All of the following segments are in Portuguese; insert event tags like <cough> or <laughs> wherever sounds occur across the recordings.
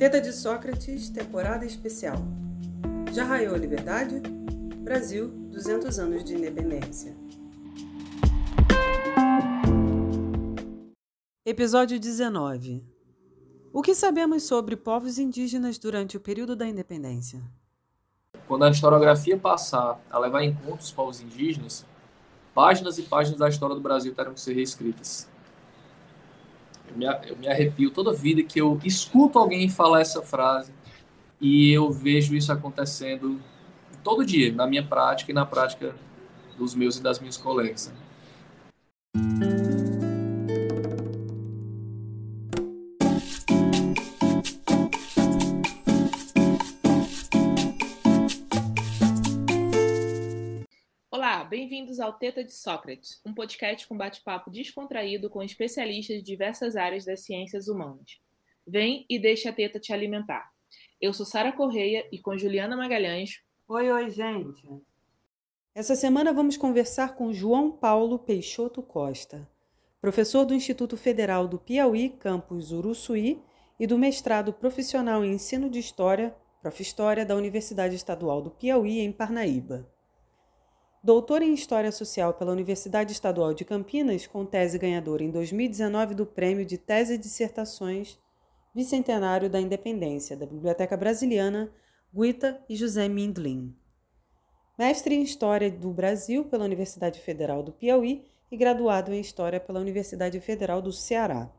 Teta de Sócrates, temporada especial. Já raiou a liberdade? Brasil, 200 anos de independência. Episódio 19. O que sabemos sobre povos indígenas durante o período da independência? Quando a historiografia passar a levar em conta os povos indígenas, páginas e páginas da história do Brasil terão que ser reescritas. Eu me, eu me arrepio toda vida que eu escuto alguém falar essa frase e eu vejo isso acontecendo todo dia, na minha prática e na prática dos meus e das minhas colegas. Bem-vindos ao Teta de Sócrates, um podcast com bate-papo descontraído com especialistas de diversas áreas das ciências humanas. Vem e deixa a teta te alimentar. Eu sou Sara Correia e com Juliana Magalhães. Oi, oi, gente. Essa semana vamos conversar com João Paulo Peixoto Costa, professor do Instituto Federal do Piauí, campus Uruçuí, e do mestrado profissional em ensino de História, Prof. História, da Universidade Estadual do Piauí, em Parnaíba doutor em História Social pela Universidade Estadual de Campinas, com tese ganhadora em 2019 do Prêmio de Tese e Dissertações Bicentenário da Independência da Biblioteca Brasiliana, Guita e José Mindlin. Mestre em História do Brasil pela Universidade Federal do Piauí e graduado em História pela Universidade Federal do Ceará.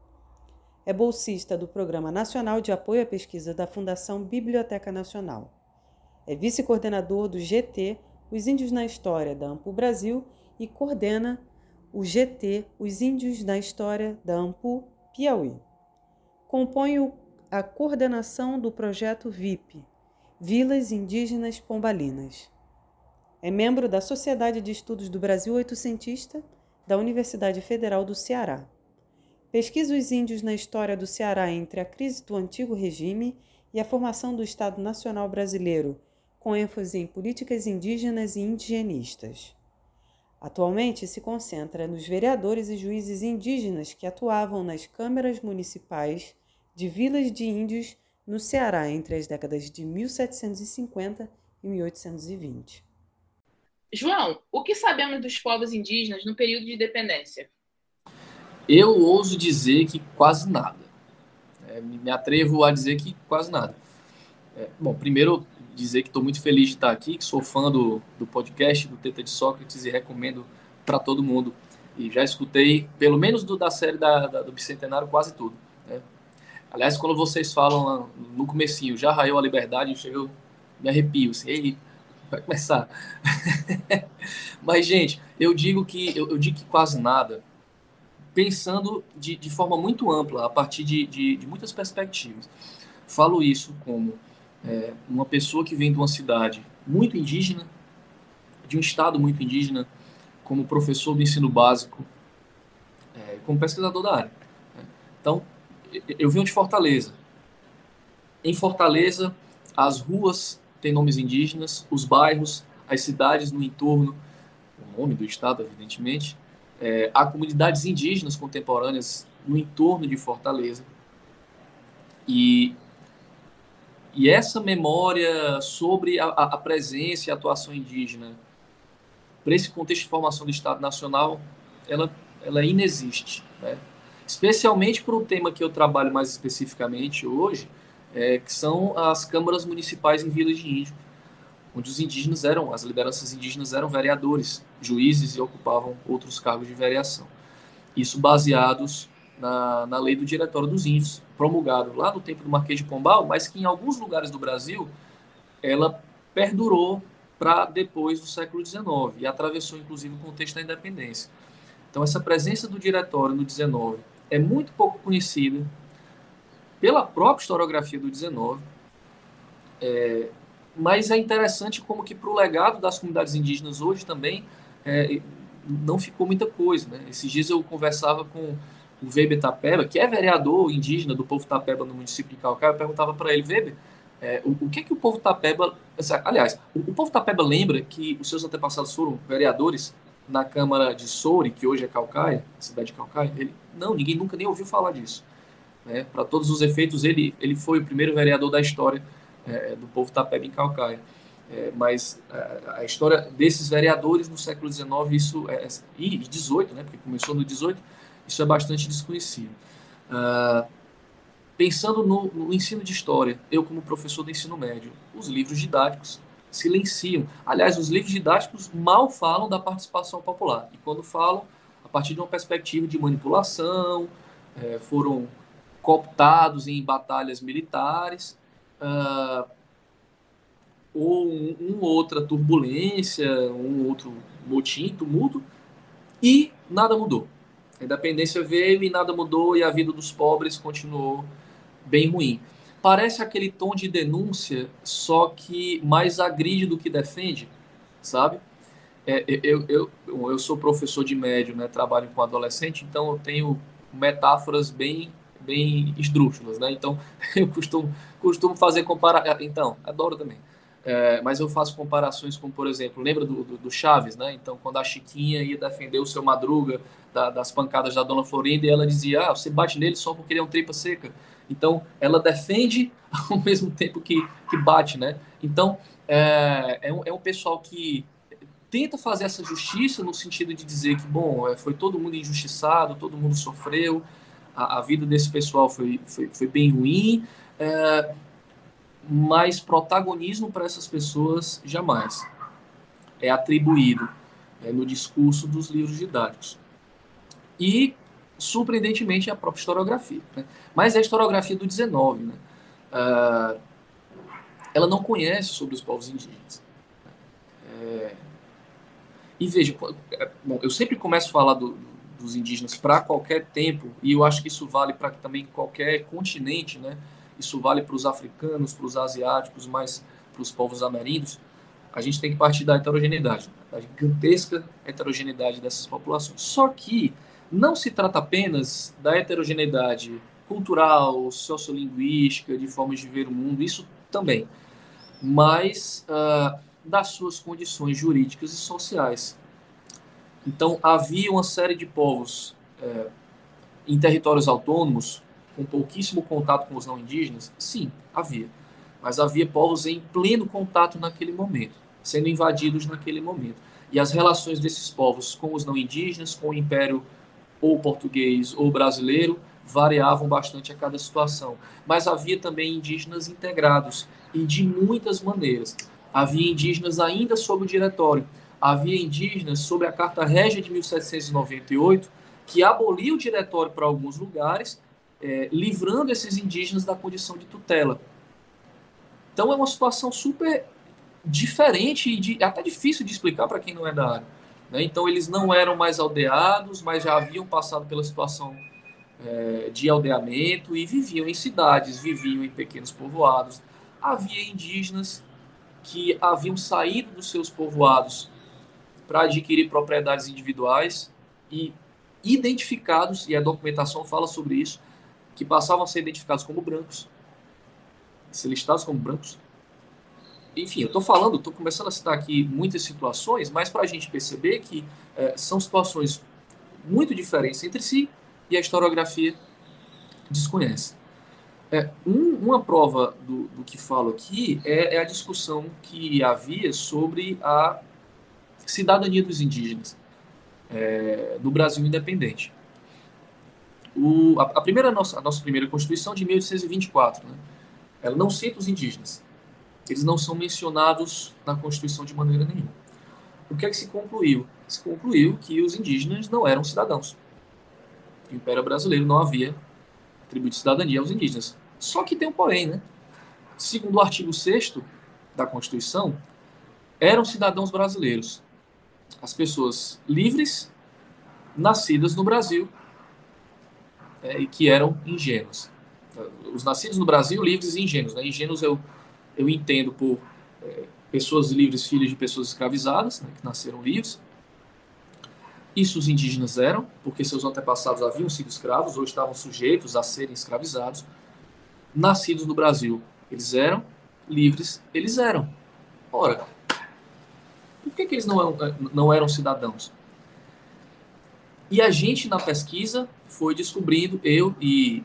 É bolsista do Programa Nacional de Apoio à Pesquisa da Fundação Biblioteca Nacional. É vice-coordenador do GT os Índios na História da AMPU Brasil e coordena o GT Os Índios na História da AMPU Piauí. Compõe a coordenação do projeto VIP, Vilas Indígenas Pombalinas. É membro da Sociedade de Estudos do Brasil Oitocentista da Universidade Federal do Ceará. Pesquisa os índios na história do Ceará entre a crise do antigo regime e a formação do Estado Nacional Brasileiro com ênfase em políticas indígenas e indigenistas. Atualmente se concentra nos vereadores e juízes indígenas que atuavam nas câmaras municipais de vilas de índios no Ceará entre as décadas de 1750 e 1820. João, o que sabemos dos povos indígenas no período de independência? Eu ouso dizer que quase nada. É, me atrevo a dizer que quase nada. É, bom, primeiro dizer que estou muito feliz de estar aqui, que sou fã do, do podcast do Teta de Sócrates e recomendo para todo mundo. E já escutei, pelo menos do, da série da, da, do Bicentenário, quase tudo. Né? Aliás, quando vocês falam no comecinho, já raiou a liberdade, eu me arrepio, assim, Ei, vai começar. <laughs> Mas, gente, eu digo que eu, eu, digo que quase nada, pensando de, de forma muito ampla, a partir de, de, de muitas perspectivas. Falo isso como é, uma pessoa que vem de uma cidade muito indígena, de um estado muito indígena, como professor do ensino básico, é, como pesquisador da área. Né? Então, eu venho de Fortaleza. Em Fortaleza, as ruas têm nomes indígenas, os bairros, as cidades no entorno, o nome do estado, evidentemente, é, há comunidades indígenas contemporâneas no entorno de Fortaleza. E e essa memória sobre a, a presença e a atuação indígena, para esse contexto de formação do Estado Nacional, ela, ela inexiste. Né? Especialmente para o tema que eu trabalho mais especificamente hoje, é, que são as câmaras municipais em vilas de índio, onde os indígenas eram, as lideranças indígenas eram vereadores, juízes e ocupavam outros cargos de vereação. Isso baseados na, na lei do Diretório dos Índios, promulgado lá no tempo do Marquês de Pombal, mas que em alguns lugares do Brasil ela perdurou para depois do século XIX e atravessou inclusive o contexto da independência. Então essa presença do diretório no XIX é muito pouco conhecida pela própria historiografia do XIX, é, mas é interessante como que para o legado das comunidades indígenas hoje também é, não ficou muita coisa. Né? Esses dias eu conversava com o Weber Tapeba, que é vereador indígena do povo Tapeba no município de Calcaia, eu perguntava para ele, Weber, é, o, o, que que o povo Tapeba... Aliás, o, o, povo Tapeba lembra que os seus antepassados foram vereadores na Câmara de Soure, que hoje é Calcaia, cidade de Calcaia? Ele, não, ninguém nunca nem ouviu falar disso. Né? Para todos os efeitos, ele, ele foi o primeiro vereador da história é, do povo Tapeba em Calcaia. É, mas a, a, história desses vereadores no século XIX, isso é, e 18, né, porque começou no 18, isso é bastante desconhecido. Uh, pensando no, no, ensino de história, eu como professor do ensino médio, os livros didáticos silenciam. Aliás, os livros didáticos mal falam da participação popular. E quando falam, a partir de uma perspectiva de manipulação, é, foram cooptados em batalhas militares, uh, ou um, um, outra turbulência, um outro motim, tumulto, e nada mudou. A independência veio e nada mudou, e a vida dos pobres continuou bem ruim. Parece aquele tom de denúncia, só que mais agride do que defende, sabe? É, eu, eu, eu sou professor de médio, né? trabalho com adolescente, então eu tenho metáforas bem bem esdrúxulas, né? Então, <laughs> eu costumo, costumo fazer comparações. Então, adoro também. É, mas eu faço comparações com, por exemplo, lembra do, do, do, Chaves, né? Então, quando a Chiquinha ia defender o seu Madruga da, das pancadas da Dona Florinda, e ela dizia: Ah, você bate nele só porque ele é um tripa seca. Então, ela defende <laughs> ao mesmo tempo que, que bate, né? Então, é, é, um, é um pessoal que tenta fazer essa justiça no sentido de dizer que, bom, é, foi todo mundo injustiçado, todo mundo sofreu, a, a vida desse pessoal foi, foi, foi bem ruim, é, mas protagonismo para essas pessoas jamais é atribuído é, no discurso dos livros didáticos. E, surpreendentemente, a própria historiografia. Né? Mas é a historiografia do 19. Né? Uh, ela não conhece sobre os povos indígenas. É, e veja, é, bom, eu sempre começo a falar do, dos indígenas para qualquer tempo, e eu acho que isso vale para também qualquer continente, né? Isso vale para os africanos, para os asiáticos, mas para os povos ameríndios. A gente tem que partir da heterogeneidade, da gigantesca heterogeneidade dessas populações. Só que não se trata apenas da heterogeneidade cultural, sociolinguística, de formas de ver o mundo, isso também, mas uh, das suas condições jurídicas e sociais. Então, havia uma série de povos é, em territórios autônomos, com pouquíssimo contato com os não indígenas? Sim, havia. Mas havia povos em pleno contato naquele momento, sendo invadidos naquele momento. E as relações desses povos com os não indígenas, com o império ou português ou brasileiro, variavam bastante a cada situação. Mas havia também indígenas integrados, e de muitas maneiras. Havia indígenas ainda sob o diretório, havia indígenas sob a Carta Régia de 1798, que abolia o diretório para alguns lugares, é, livrando esses indígenas da condição de tutela. Então é uma situação super diferente e de, até difícil de explicar para quem não é da área. Né? Então eles não eram mais aldeados, mas já haviam passado pela situação é, de aldeamento e viviam em cidades, viviam em pequenos povoados. Havia indígenas que haviam saído dos seus povoados para adquirir propriedades individuais e identificados, e a documentação fala sobre isso, que passavam a ser identificados como brancos, ser listados como brancos. Enfim, eu estou falando, estou começando a citar aqui muitas situações, mas para a gente perceber que é, são situações muito diferentes entre si e a historiografia desconhece. É, um, uma prova do, do, que falo aqui é, é a discussão que havia sobre a cidadania dos indígenas é, do Brasil independente. O, a, a, primeira nossa, a nossa primeira Constituição de 1824, né, ela não cita os indígenas. Eles não são mencionados na Constituição de maneira nenhuma. O que é que se concluiu? Se concluiu que os indígenas não eram cidadãos. O Império Brasileiro não havia atribuído cidadania aos indígenas. Só que tem um porém, né? Segundo o artigo 6 da Constituição, eram cidadãos brasileiros as pessoas livres, nascidas no Brasil, é, e que eram ingênuos. Os nascidos no Brasil, livres e ingênuos. Né? Ingênuos eu, eu entendo por é, pessoas livres, filhas de pessoas escravizadas, né, que nasceram livres. Isso os indígenas eram, porque seus antepassados haviam sido escravos ou estavam sujeitos a serem escravizados. Nascidos no Brasil, eles eram livres, eles eram. Ora, por que, que eles não eram, não eram cidadãos? E a gente, na pesquisa, foi descobrindo, eu e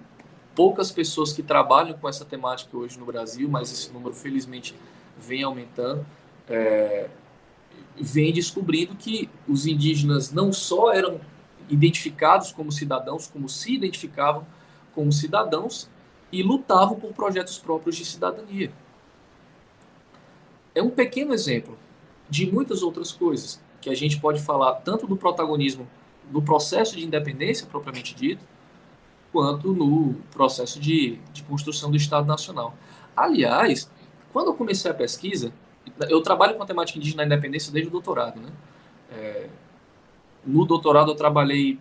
poucas pessoas que trabalham com essa temática hoje no Brasil, mas esse número felizmente vem aumentando. É, vem descobrindo que os indígenas não só eram identificados como cidadãos, como se identificavam como cidadãos e lutavam por projetos próprios de cidadania. É um pequeno exemplo de muitas outras coisas que a gente pode falar tanto do protagonismo no processo de independência propriamente dito, quanto no processo de, de construção do Estado Nacional. Aliás, quando eu comecei a pesquisa, eu trabalho com a temática indígena na independência desde o doutorado, né? É, no doutorado eu trabalhei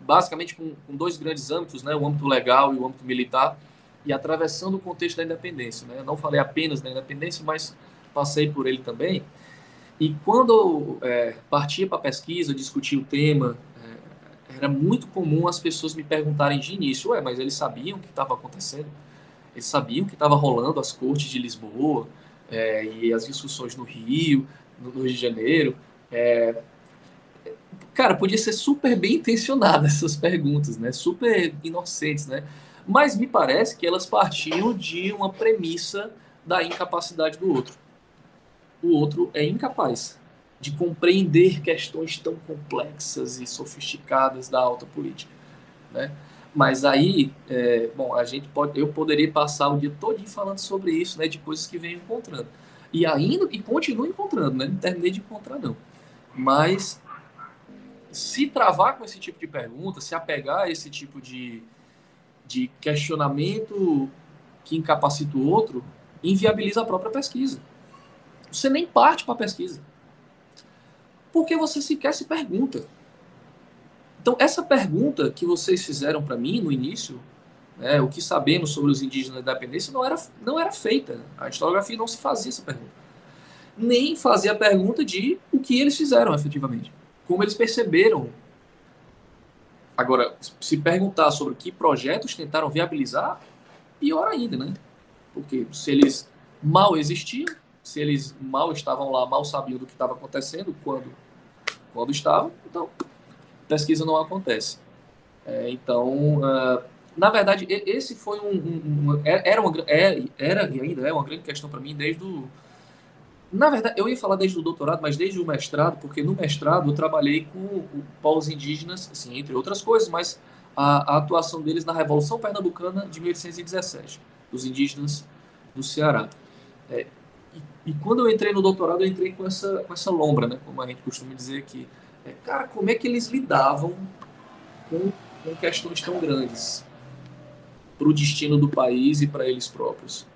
basicamente com, com, dois grandes âmbitos, né? O âmbito legal e o âmbito militar, e atravessando o contexto da independência, né? Eu não falei apenas da independência, mas passei por ele também. E quando é, partia para a pesquisa, discutir o tema, é, era muito comum as pessoas me perguntarem de início, ué, mas eles sabiam o que estava acontecendo? Eles sabiam que estava rolando as cortes de Lisboa, é, e as discussões no Rio, no, Rio de Janeiro. É, cara, podia ser super bem intencionadas <laughs> essas perguntas, né? Super inocentes, né? Mas me parece que elas partiam de uma premissa da incapacidade do outro. O outro é incapaz de compreender questões tão complexas e sofisticadas da alta política, né? Mas aí, é, bom, a gente pode, eu poderia passar o dia todo falando sobre isso, né, de coisas que venho encontrando. E ainda, e continuo encontrando, né, não terminei de encontrar não. Mas se travar com esse tipo de pergunta, se apegar a esse tipo de, de questionamento que incapacita o outro, inviabiliza a própria pesquisa. Você nem parte para a pesquisa. Porque você sequer se pergunta. Então, essa pergunta que vocês fizeram para mim no início, né, o que sabemos sobre os indígenas da independência, não era, não era feita. A historiografia não se fazia essa pergunta. Nem fazia a pergunta de o que eles fizeram efetivamente. Como eles perceberam. Agora, se perguntar sobre que projetos tentaram viabilizar, pior ainda, né? Porque se eles mal existiam, se eles mal estavam lá, mal sabiam do que estava acontecendo quando, quando estavam, então pesquisa não acontece. É, então, uh, na verdade, esse foi um, um, um é, era, uma, é, era ainda é uma grande questão para mim desde o na verdade, eu ia falar desde o doutorado, mas desde o mestrado, porque no mestrado eu trabalhei com povos indígenas, assim, entre outras coisas, mas a, a atuação deles na Revolução Pernambucana de 1817, dos indígenas do Ceará. É, e, quando eu entrei no doutorado, eu entrei com essa, com essa lombra, né, como a gente costuma dizer aqui, é, cara, como é que eles lidavam com, com questões tão grandes para o destino do país e para eles próprios?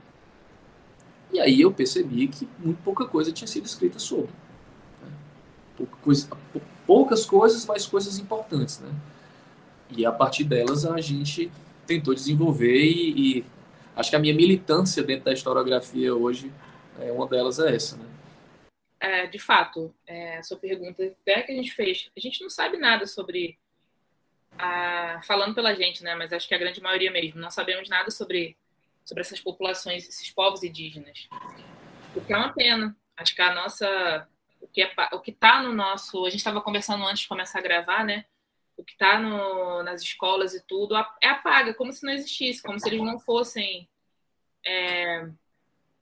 E aí eu percebi que muito pouca coisa tinha sido escrita sobre. Né? Pouca coisa, poucas coisas, mas coisas importantes. Né? E a partir delas a gente tentou desenvolver e, e acho que a minha militância dentro da historiografia hoje, é, uma delas é essa. Né? é, de fato, é, sua pergunta até que a gente fez, a gente não sabe nada sobre a, falando pela gente, né? Mas acho que a grande maioria mesmo não sabemos nada sobre sobre essas populações, esses povos indígenas. O que é uma pena. Acho que a nossa o que é, o que está no nosso, a gente estava conversando antes de começar a gravar, né? O que está nas escolas e tudo é apaga, como se não existisse, como se eles não fossem é,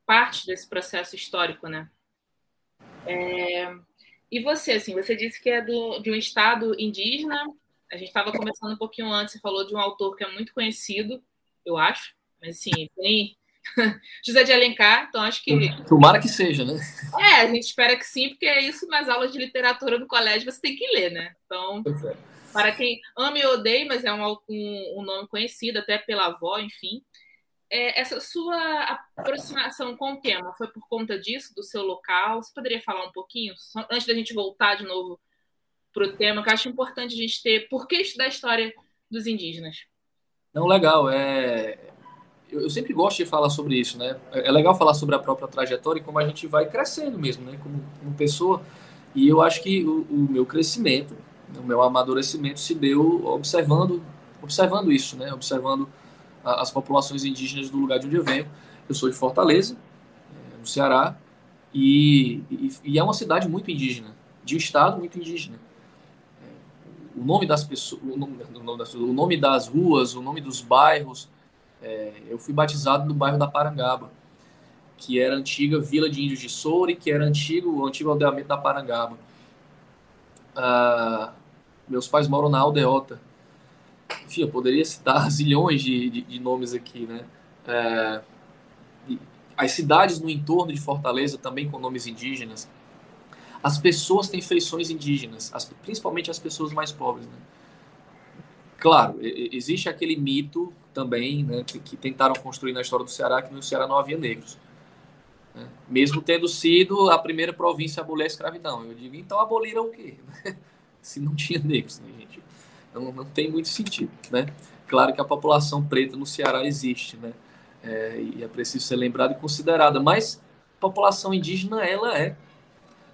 parte desse processo histórico, né? É... E você, assim, você disse que é do, de um estado indígena. A gente estava conversando um pouquinho antes, você falou de um autor que é muito conhecido, eu acho, mas sim, tem <laughs> José de Alencar, então acho que. Tomara que seja, né? É, a gente espera que sim, porque é isso nas aulas de literatura no colégio você tem que ler, né? Então, é. para quem ama e odeia, mas é um, um, um nome conhecido, até pela avó, enfim é, essa sua aproximação com o tema foi por conta disso, do seu local? Você poderia falar um pouquinho, antes da gente voltar de novo para o tema, que eu acho importante a gente ter. Por que estudar a história dos indígenas? Não, legal. É... Eu, eu sempre gosto de falar sobre isso, né? É, é legal falar sobre a própria trajetória e como a gente vai crescendo mesmo, né? Como, como pessoa. E eu acho que o, o meu crescimento, o meu amadurecimento se deu observando, observando isso, né? Observando as populações indígenas do lugar de onde eu venho. Eu sou de Fortaleza, é, no Ceará, e, e, e é uma cidade muito indígena, de um estado muito indígena. É, o nome das pessoas, o nome, o nome das ruas, o nome dos bairros. É, eu fui batizado no bairro da Parangaba, que era a antiga Vila de Índios de Soure, que era antigo, o antigo aldeamento da Parangaba. Ah, meus pais moram na Aldeota. Enfim, eu poderia citar <laughs> zilhões de, de, de nomes aqui, né? É, as cidades no entorno de Fortaleza também com nomes indígenas. As pessoas têm feições indígenas, as, principalmente as pessoas mais pobres. Né? Claro, existe aquele mito também né, que, que, tentaram construir na história do Ceará que no Ceará não havia negros. Né? Mesmo tendo sido a primeira província a abolir a escravidão. Eu digo, então aboliram o quê? <laughs> Se não tinha negros, né, gente? Não, não tem muito sentido. Né? Claro que a população preta no Ceará existe, né? é, e é preciso ser lembrada e considerada. Mas a população indígena, ela é.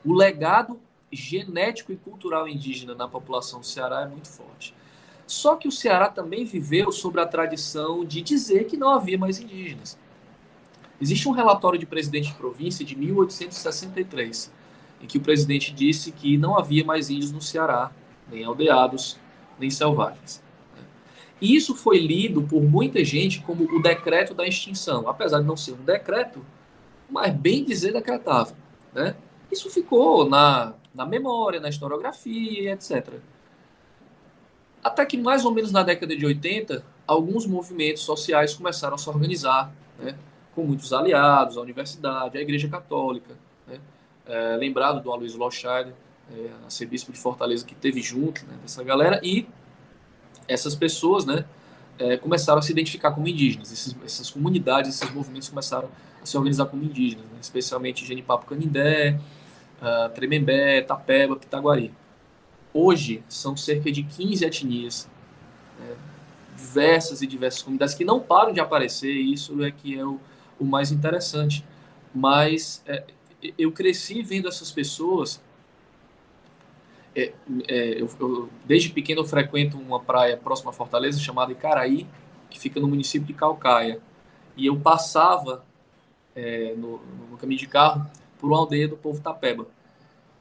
O legado genético e cultural indígena na população do Ceará é muito forte. Só que o Ceará também viveu sobre a tradição de dizer que não havia mais indígenas. Existe um relatório de presidente de província de 1863, em que o presidente disse que não havia mais índios no Ceará, nem aldeados, nem selvagens. E isso foi lido por muita gente como o decreto da extinção, apesar de não ser um decreto, mas bem dizer decretável. Né? Isso ficou na, na memória, na historiografia, etc. Até que mais ou menos na década de 80, alguns movimentos sociais começaram a se organizar, né? com muitos aliados, a universidade, a Igreja Católica. Né? É, lembrado do Aloysio Lochard, é, arcebispo de Fortaleza, que teve junto né, dessa galera, e essas pessoas, né, é, começaram a se identificar como indígenas. Esses, essas comunidades, esses movimentos começaram a se organizar como indígenas, né, especialmente Genipapo Canindé, uh, Tremembé, Tapeba, Pitaguari. Hoje, são cerca de 15 etnias, né, diversas e diversas comunidades que não param de aparecer, e isso é que é o, o mais interessante. Mas é, eu cresci vendo essas pessoas é, é, eu, eu, desde pequeno eu frequento uma praia próxima a Fortaleza chamada Icaraí, que fica no município de Calcaia. E eu passava é, no, no, caminho de carro por uma aldeia do povo Tapeba.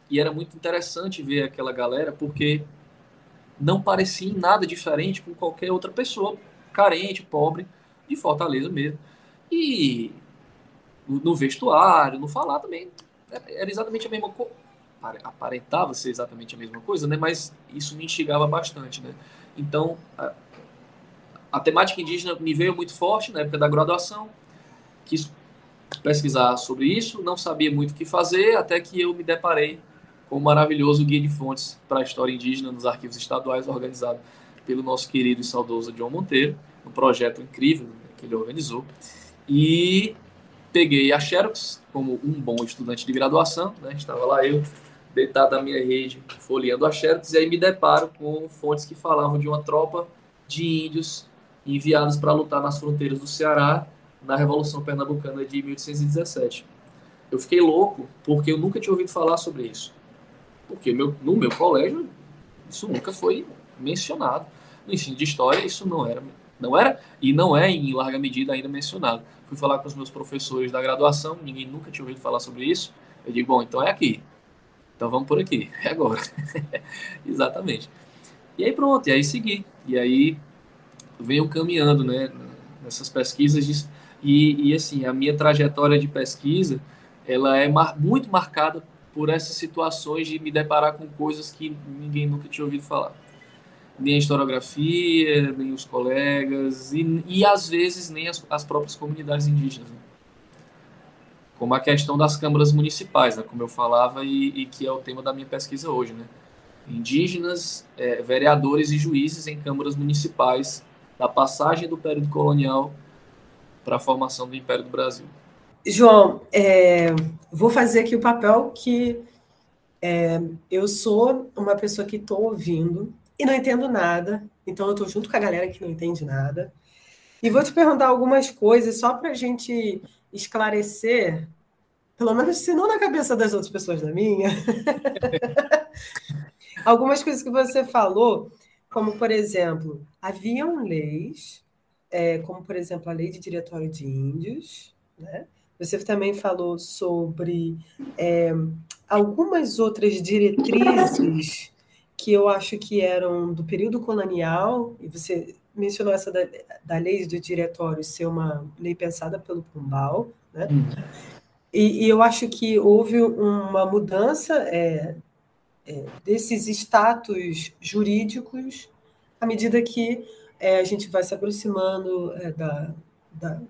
E era muito interessante ver aquela galera, porque não parecia nada diferente com qualquer outra pessoa carente, pobre, de Fortaleza mesmo. E no, no vestuário, no falar também, era exatamente a mesma coisa aparentava ser exatamente a mesma coisa, né? Mas isso me instigava bastante, né? Então, a, a temática indígena me veio muito forte na época da graduação, quis pesquisar sobre isso, não sabia muito o que fazer, até que eu me deparei com o maravilhoso guia de fontes para a história indígena nos arquivos estaduais, organizado pelo nosso querido e saudoso John Monteiro, um projeto incrível que ele organizou. E peguei a Xerox como um bom estudante de graduação, né? estava lá eu, deitado na minha rede, folheando a Xerox, e aí me deparo com fontes que falavam de uma tropa de índios enviados para lutar nas fronteiras do Ceará na Revolução Pernambucana de 1817. Eu fiquei louco porque eu nunca tinha ouvido falar sobre isso. Porque meu, no meu colégio isso nunca foi mencionado. No ensino de história isso não era, não era e não é em larga medida ainda mencionado. Fui falar com os meus professores da graduação, ninguém nunca tinha ouvido falar sobre isso. Eu digo, bom, então é aqui. Então vamos por aqui, <laughs> é agora. <laughs> Exatamente. E aí pronto, e aí segui. E aí venho caminhando, né, nessas pesquisas e, e assim, a minha trajetória de pesquisa, ela é mar, muito marcada por essas situações de me deparar com coisas que ninguém nunca tinha ouvido falar. Nem a historiografia, nem os colegas, e, e às vezes nem as, as próprias comunidades indígenas. Né? Como a questão das câmaras municipais, né, como eu falava, e, e, que é o tema da minha pesquisa hoje. Né? Indígenas, é, vereadores e juízes em câmaras municipais, da passagem do período colonial para a formação do Império do Brasil. João, é, vou fazer aqui o papel que é, eu sou uma pessoa que estou ouvindo e não entendo nada, então eu estou junto com a galera que não entende nada. E vou te perguntar algumas coisas só para a gente esclarecer, pelo menos se não na cabeça das outras pessoas, na minha, <laughs> algumas coisas que você falou, como, por exemplo, haviam leis, é, como, por exemplo, a lei de diretório de índios, né? Você também falou sobre é, algumas outras diretrizes que eu acho que eram do período colonial, e você mencionou essa da, da lei do diretório ser uma lei pensada pelo Pombal, né? Uhum. E, e, eu acho que houve uma mudança é, é, desses status jurídicos à medida que é, a gente vai se aproximando é, da, da,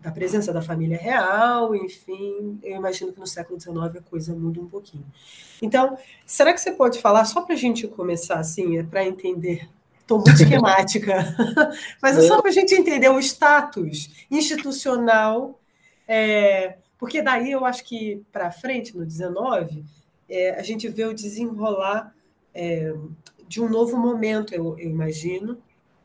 da, presença da família real, enfim, eu imagino que no século XIX a coisa muda um pouquinho. Então, será que você pode falar, só para a gente começar assim, é para entender Estou muito esquemática, <laughs> mas é só para a gente entender o status institucional, é, porque daí eu acho que para frente, no 19, é, a gente vê o desenrolar é, de um novo momento, eu, eu imagino,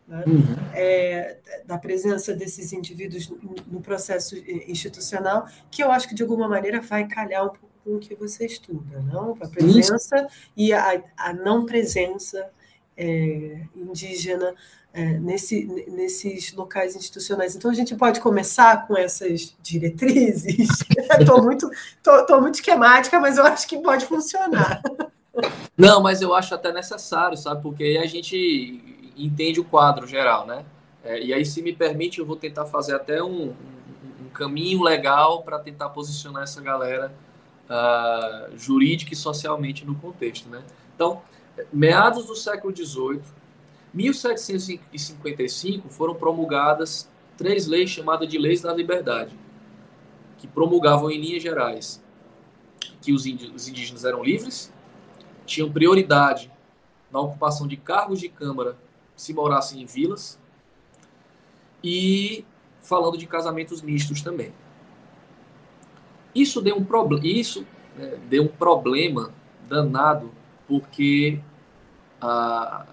né? uhum. é, da presença desses indivíduos no processo institucional, que eu acho que de alguma maneira vai calhar um pouco com o que você estuda, não? A presença e a, a, não presença é, indígena é, nesse, nesses locais institucionais. Então a gente pode começar com essas diretrizes. <laughs> Estou muito, tô, tô muito esquemática, mas eu acho que pode funcionar. <laughs> Não, mas eu acho até necessário, sabe? Porque aí a gente entende o quadro geral, né? É, e aí, se me permite, eu vou tentar fazer até um, um, caminho legal para tentar posicionar essa galera uh, jurídica e socialmente no contexto, né? Então, meados do século XVIII, 1755, foram promulgadas três leis chamadas de Leis da Liberdade, que promulgavam em linhas gerais que os indígenas eram livres, tinham prioridade na ocupação de cargos de câmara se morassem em vilas e falando de casamentos mistos também. Isso deu um problema, isso né, deu um problema danado porque a,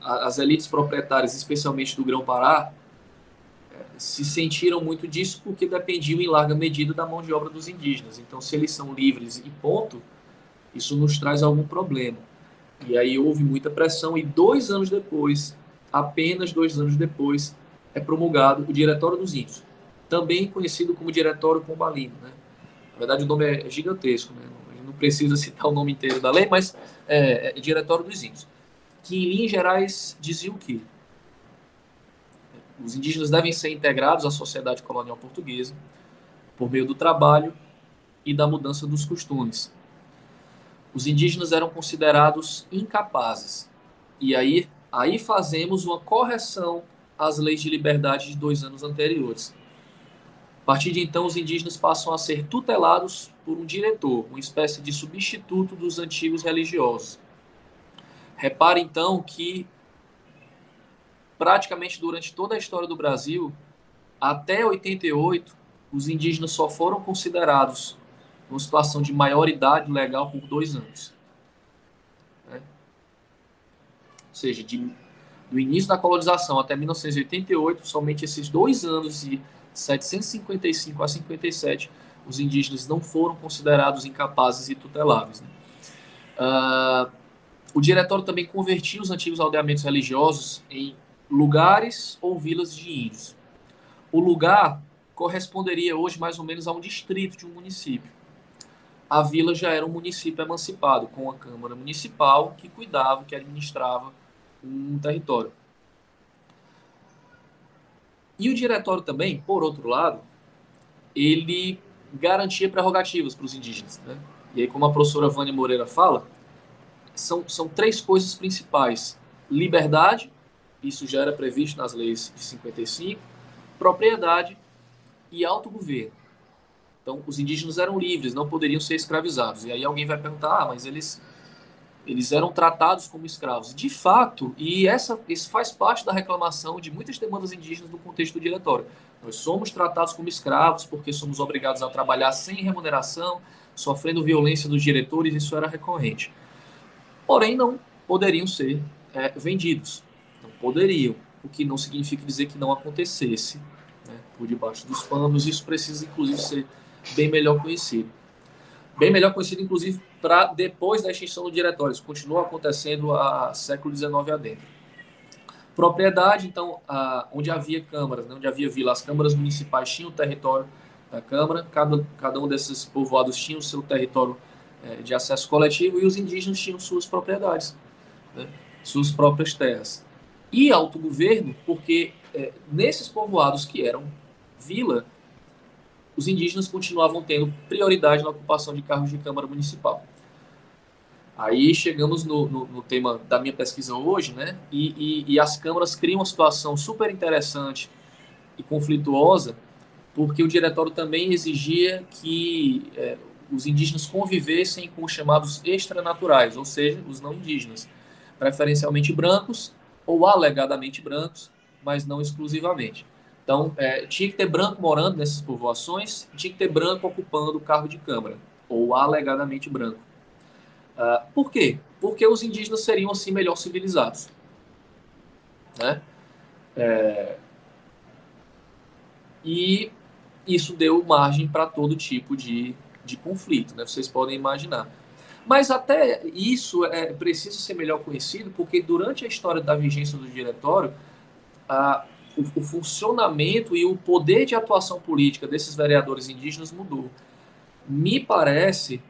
a, as elites proprietárias, especialmente do Grão-Pará, se sentiram muito disso porque dependiam em larga medida da mão de obra dos indígenas. Então, se eles são livres e ponto, isso nos traz algum problema. E aí houve muita pressão, e dois anos depois, apenas dois anos depois, é promulgado o Diretório dos Índios, também conhecido como Diretório Pombalino. Né? Na verdade, o nome é gigantesco, né? Não precisa citar o nome inteiro da lei, mas é, é Diretório dos Índios, que em linhas gerais dizia o quê? Os indígenas devem ser integrados à sociedade colonial portuguesa por meio do trabalho e da mudança dos costumes os indígenas eram considerados incapazes. E aí, aí fazemos uma correção às leis de liberdade de dois anos anteriores. A partir de então, os indígenas passam a ser tutelados por um diretor, uma espécie de substituto dos antigos religiosos. Repare então que praticamente durante toda a história do Brasil, até 88, os indígenas só foram considerados numa situação de maioridade legal por dois anos. Né? Ou seja, de, do início da colonização até 1988, somente esses dois anos, de 755 a 57, os indígenas não foram considerados incapazes e tuteláveis. Né? Uh, o diretório também convertia os antigos aldeamentos religiosos em lugares ou vilas de índios. O lugar corresponderia hoje mais ou menos a um distrito de um município a vila já era um município emancipado, com a Câmara Municipal que cuidava, que administrava um território. E o diretório também, por outro lado, ele garantia prerrogativas para os indígenas. Né? E aí, como a professora Vânia Moreira fala, são, são três coisas principais: liberdade, isso já era previsto nas leis de 55, propriedade e autogoverno. Então, os indígenas eram livres, não poderiam ser escravizados. E aí alguém vai perguntar, ah, mas eles, eles eram tratados como escravos. De fato, e essa, isso faz parte da reclamação de muitas demandas indígenas no contexto do diretório. Nós somos tratados como escravos porque somos obrigados a trabalhar sem remuneração, sofrendo violência dos diretores, isso era recorrente. Porém, não poderiam ser é, vendidos. Não poderiam, o que não significa dizer que não acontecesse né, por debaixo dos panos. Isso precisa, inclusive, ser bem melhor conhecido. Bem melhor conhecido, inclusive, para depois da extinção do diretório. Isso continua acontecendo a século XIX adentro. Propriedade, então, a, onde havia câmaras, né, onde havia vila, as câmaras municipais tinham o território da Câmara, cada, cada um desses povoados tinha o seu território é, de acesso coletivo e os indígenas tinham suas propriedades. né, suas próprias terras. E autogoverno, porque é, nesses povoados que eram vila, os indígenas continuavam tendo prioridade na ocupação de cargos de Câmara Municipal. Aí chegamos no, no, no tema da minha pesquisa hoje, né? E, e, e, as câmaras criam uma situação super interessante e conflituosa, porque o diretório também exigia que é, os indígenas convivessem com os chamados extranaturais, ou seja, os não indígenas, preferencialmente brancos ou alegadamente brancos, mas não exclusivamente. Então, é, tinha que ter branco morando nessas povoações, tinha que ter branco ocupando o cargo de Câmara, ou alegadamente branco. Uh, por quê? Porque os indígenas seriam, assim, melhor civilizados. Né? É... E isso deu margem para todo tipo de, de conflito, né? vocês podem imaginar. Mas até isso é preciso ser melhor conhecido, porque durante a história da vigência do diretório, a, o, o, funcionamento e o poder de atuação política desses vereadores indígenas mudou. Me parece,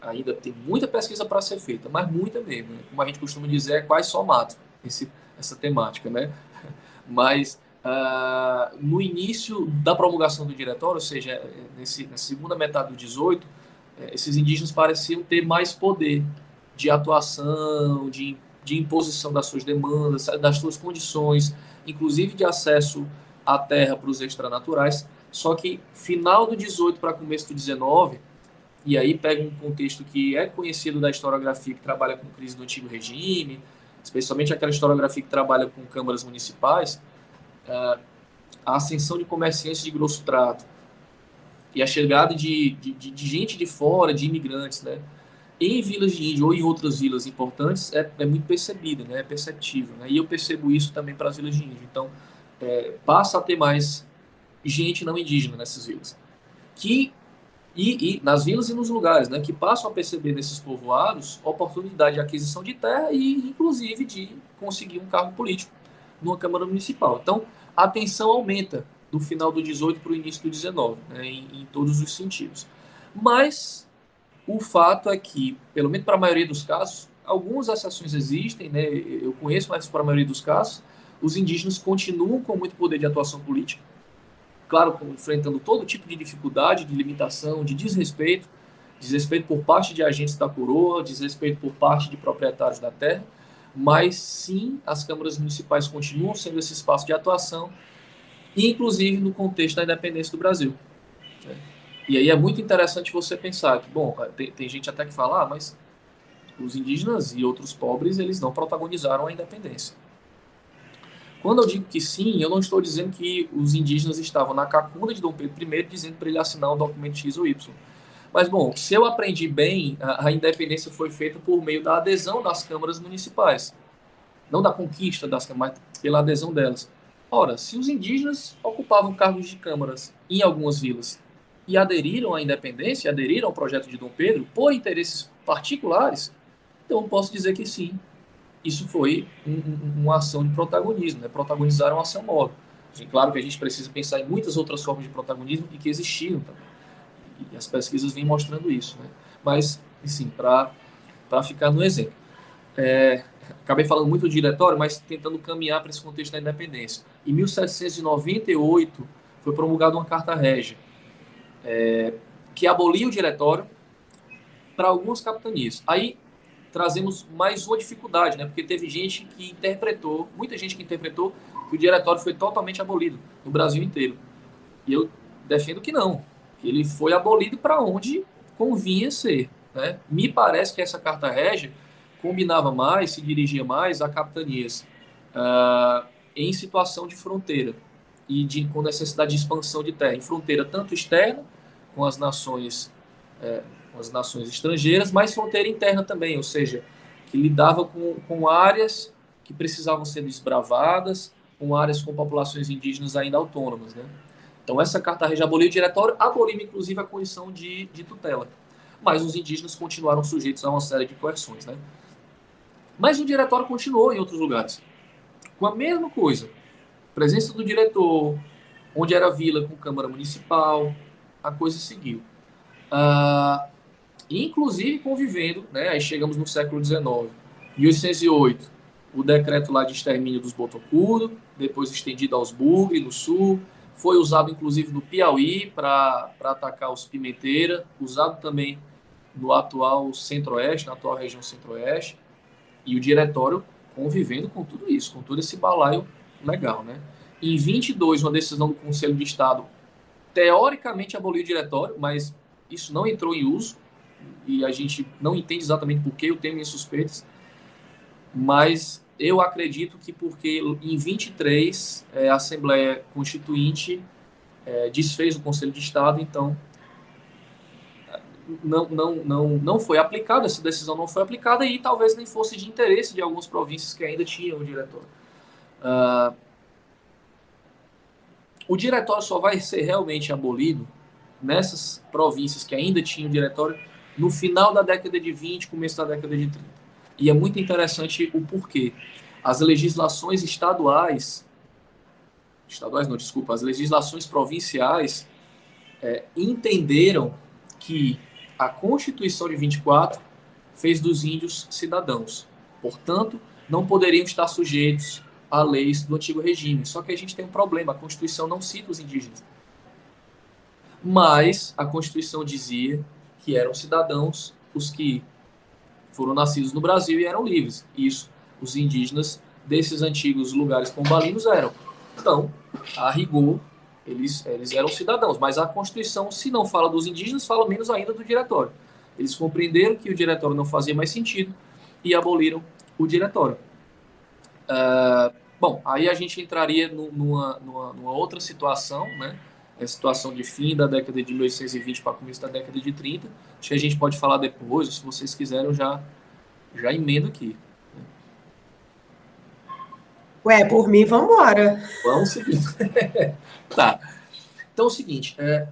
ainda tem muita pesquisa para ser feita, mas muita mesmo. Né? Como a gente costuma dizer, é quase só mato esse, essa temática, né? <laughs> Mas uh, no início da promulgação do diretório, ou seja, nesse, na segunda metade do 18, eh, esses indígenas pareciam ter mais poder de atuação, de, de imposição das suas demandas, das suas condições, inclusive de acesso à terra para os extranaturais. Só que final do 18 para começo do 19, e aí pega um contexto que é conhecido da historiografia que trabalha com crise do antigo regime, especialmente aquela historiografia que trabalha com câmaras municipais, uh, a ascensão de comerciantes de grosso trato e a chegada de, de, de, gente de fora, de imigrantes, né? Em vilas de índio ou em outras vilas importantes é, é muito percebida, né? É perceptível, né? E eu percebo isso também para as vilas de índio. Então, é, passa a ter mais gente não indígena nessas vilas. Que e, e, nas vilas e nos lugares, né, que passam a perceber nesses povoados oportunidade de aquisição de terra e, inclusive, de conseguir um cargo político numa Câmara Municipal. Então, a tensão aumenta do final do 18 para o início do 19, né, em, em todos os sentidos. Mas o fato é que, pelo menos para a maioria dos casos, algumas exceções existem, né, eu conheço, mas para a maioria dos casos, os indígenas continuam com muito poder de atuação política, claro, enfrentando todo tipo de dificuldade, de limitação, de desrespeito, desrespeito por parte de agentes da coroa, desrespeito por parte de proprietários da terra, mas sim as câmaras municipais continuam sendo esse espaço de atuação, inclusive no contexto da independência do Brasil. E aí é muito interessante você pensar que, bom, tem, tem gente até que fala, ah, mas os indígenas e outros pobres, eles não protagonizaram a independência. Quando eu digo que sim, eu não estou dizendo que os indígenas estavam na cacunda de Dom Pedro I dizendo para ele assinar um documento X ou Y. Mas, bom, se eu aprendi bem, a, a independência foi feita por meio da adesão das câmaras municipais. Não da conquista das câmaras, mas pela adesão delas. Ora, se os indígenas ocupavam cargos de câmaras em algumas vilas e aderiram à independência, aderiram ao projeto de Dom Pedro por interesses particulares, então posso dizer que sim, isso foi um, um, uma ação de protagonismo, né? protagonizaram a ação móvel. Claro que a gente precisa pensar em muitas outras formas de protagonismo e que existiam também. E as pesquisas vêm mostrando isso. Né? Mas, assim, para ficar no exemplo. É, acabei falando muito do diretório, mas tentando caminhar para esse contexto da independência. Em 1798, foi promulgada uma carta régia, é, que abolia o diretório para algumas capitanias. Aí trazemos mais uma dificuldade, né? porque teve gente que interpretou, muita gente que interpretou que o diretório foi totalmente abolido no Brasil inteiro. E eu defendo que não ele foi abolido para onde convinha ser. Né? Me parece que essa carta régia combinava mais, se dirigia mais a capitanias uh, em situação de fronteira e de, com necessidade de expansão de terra, em fronteira tanto externa com as nações é, com as nações estrangeiras, mas fronteira interna também, ou seja, que lidava com, com áreas que precisavam ser desbravadas, com áreas com populações indígenas ainda autônomas, né? Então, essa carta régia aboliu o diretório, aboliu inclusive a condição de, de tutela. Mas os indígenas continuaram sujeitos a uma série de coerções. Né? Mas o diretório continuou em outros lugares. Com a mesma coisa. Presença do diretor, onde era vila com Câmara Municipal, a coisa seguiu. Ah, inclusive convivendo, né, aí chegamos no século XIX, 1808, o decreto lá de extermínio dos botocudos, depois estendido aos bugre no sul, foi usado inclusive no Piauí para atacar os pimenteira, usado também no atual centro-oeste, na atual região centro-oeste, e o diretório convivendo com tudo isso, com todo esse balaio legal, né? Em 22, uma decisão do Conselho de Estado teoricamente aboliu o diretório, mas isso não entrou em uso e a gente não entende exatamente por que eu tenho minhas suspeitas, mas eu acredito que porque em 23 é, a Assembleia Constituinte é, desfez o Conselho de Estado, então não, não, não, não foi aplicada, essa decisão não foi aplicada e talvez nem fosse de interesse de algumas províncias que ainda tinham o diretório. Uh, o diretório só vai ser realmente abolido nessas províncias que ainda tinham diretório no final da década de 20, começo da década de 30. E é muito interessante o porquê. As legislações estaduais, estaduais não, desculpa, as legislações provinciais é, entenderam que a Constituição de 24 fez dos índios cidadãos. Portanto, não poderiam estar sujeitos a leis do antigo regime. Só que a gente tem um problema, a Constituição não cita os indígenas. Mas a Constituição dizia que eram cidadãos os que foram nascidos no Brasil e eram livres. Isso, os indígenas desses antigos lugares pombalinos eram. Então, a rigor, eles, eles eram cidadãos. Mas a Constituição, se não fala dos indígenas, fala menos ainda do diretório. Eles compreenderam que o diretório não fazia mais sentido e aboliram o diretório. Uh, bom, aí a gente entraria numa, numa, numa, outra situação, né? A situação de fim da década de 1820 para começo da década de 30. Acho que a gente pode falar depois, se vocês quiserem, eu já, já emendo aqui. Ué, por mim, vamos embora. Vamos seguir. tá. Então é o seguinte, é,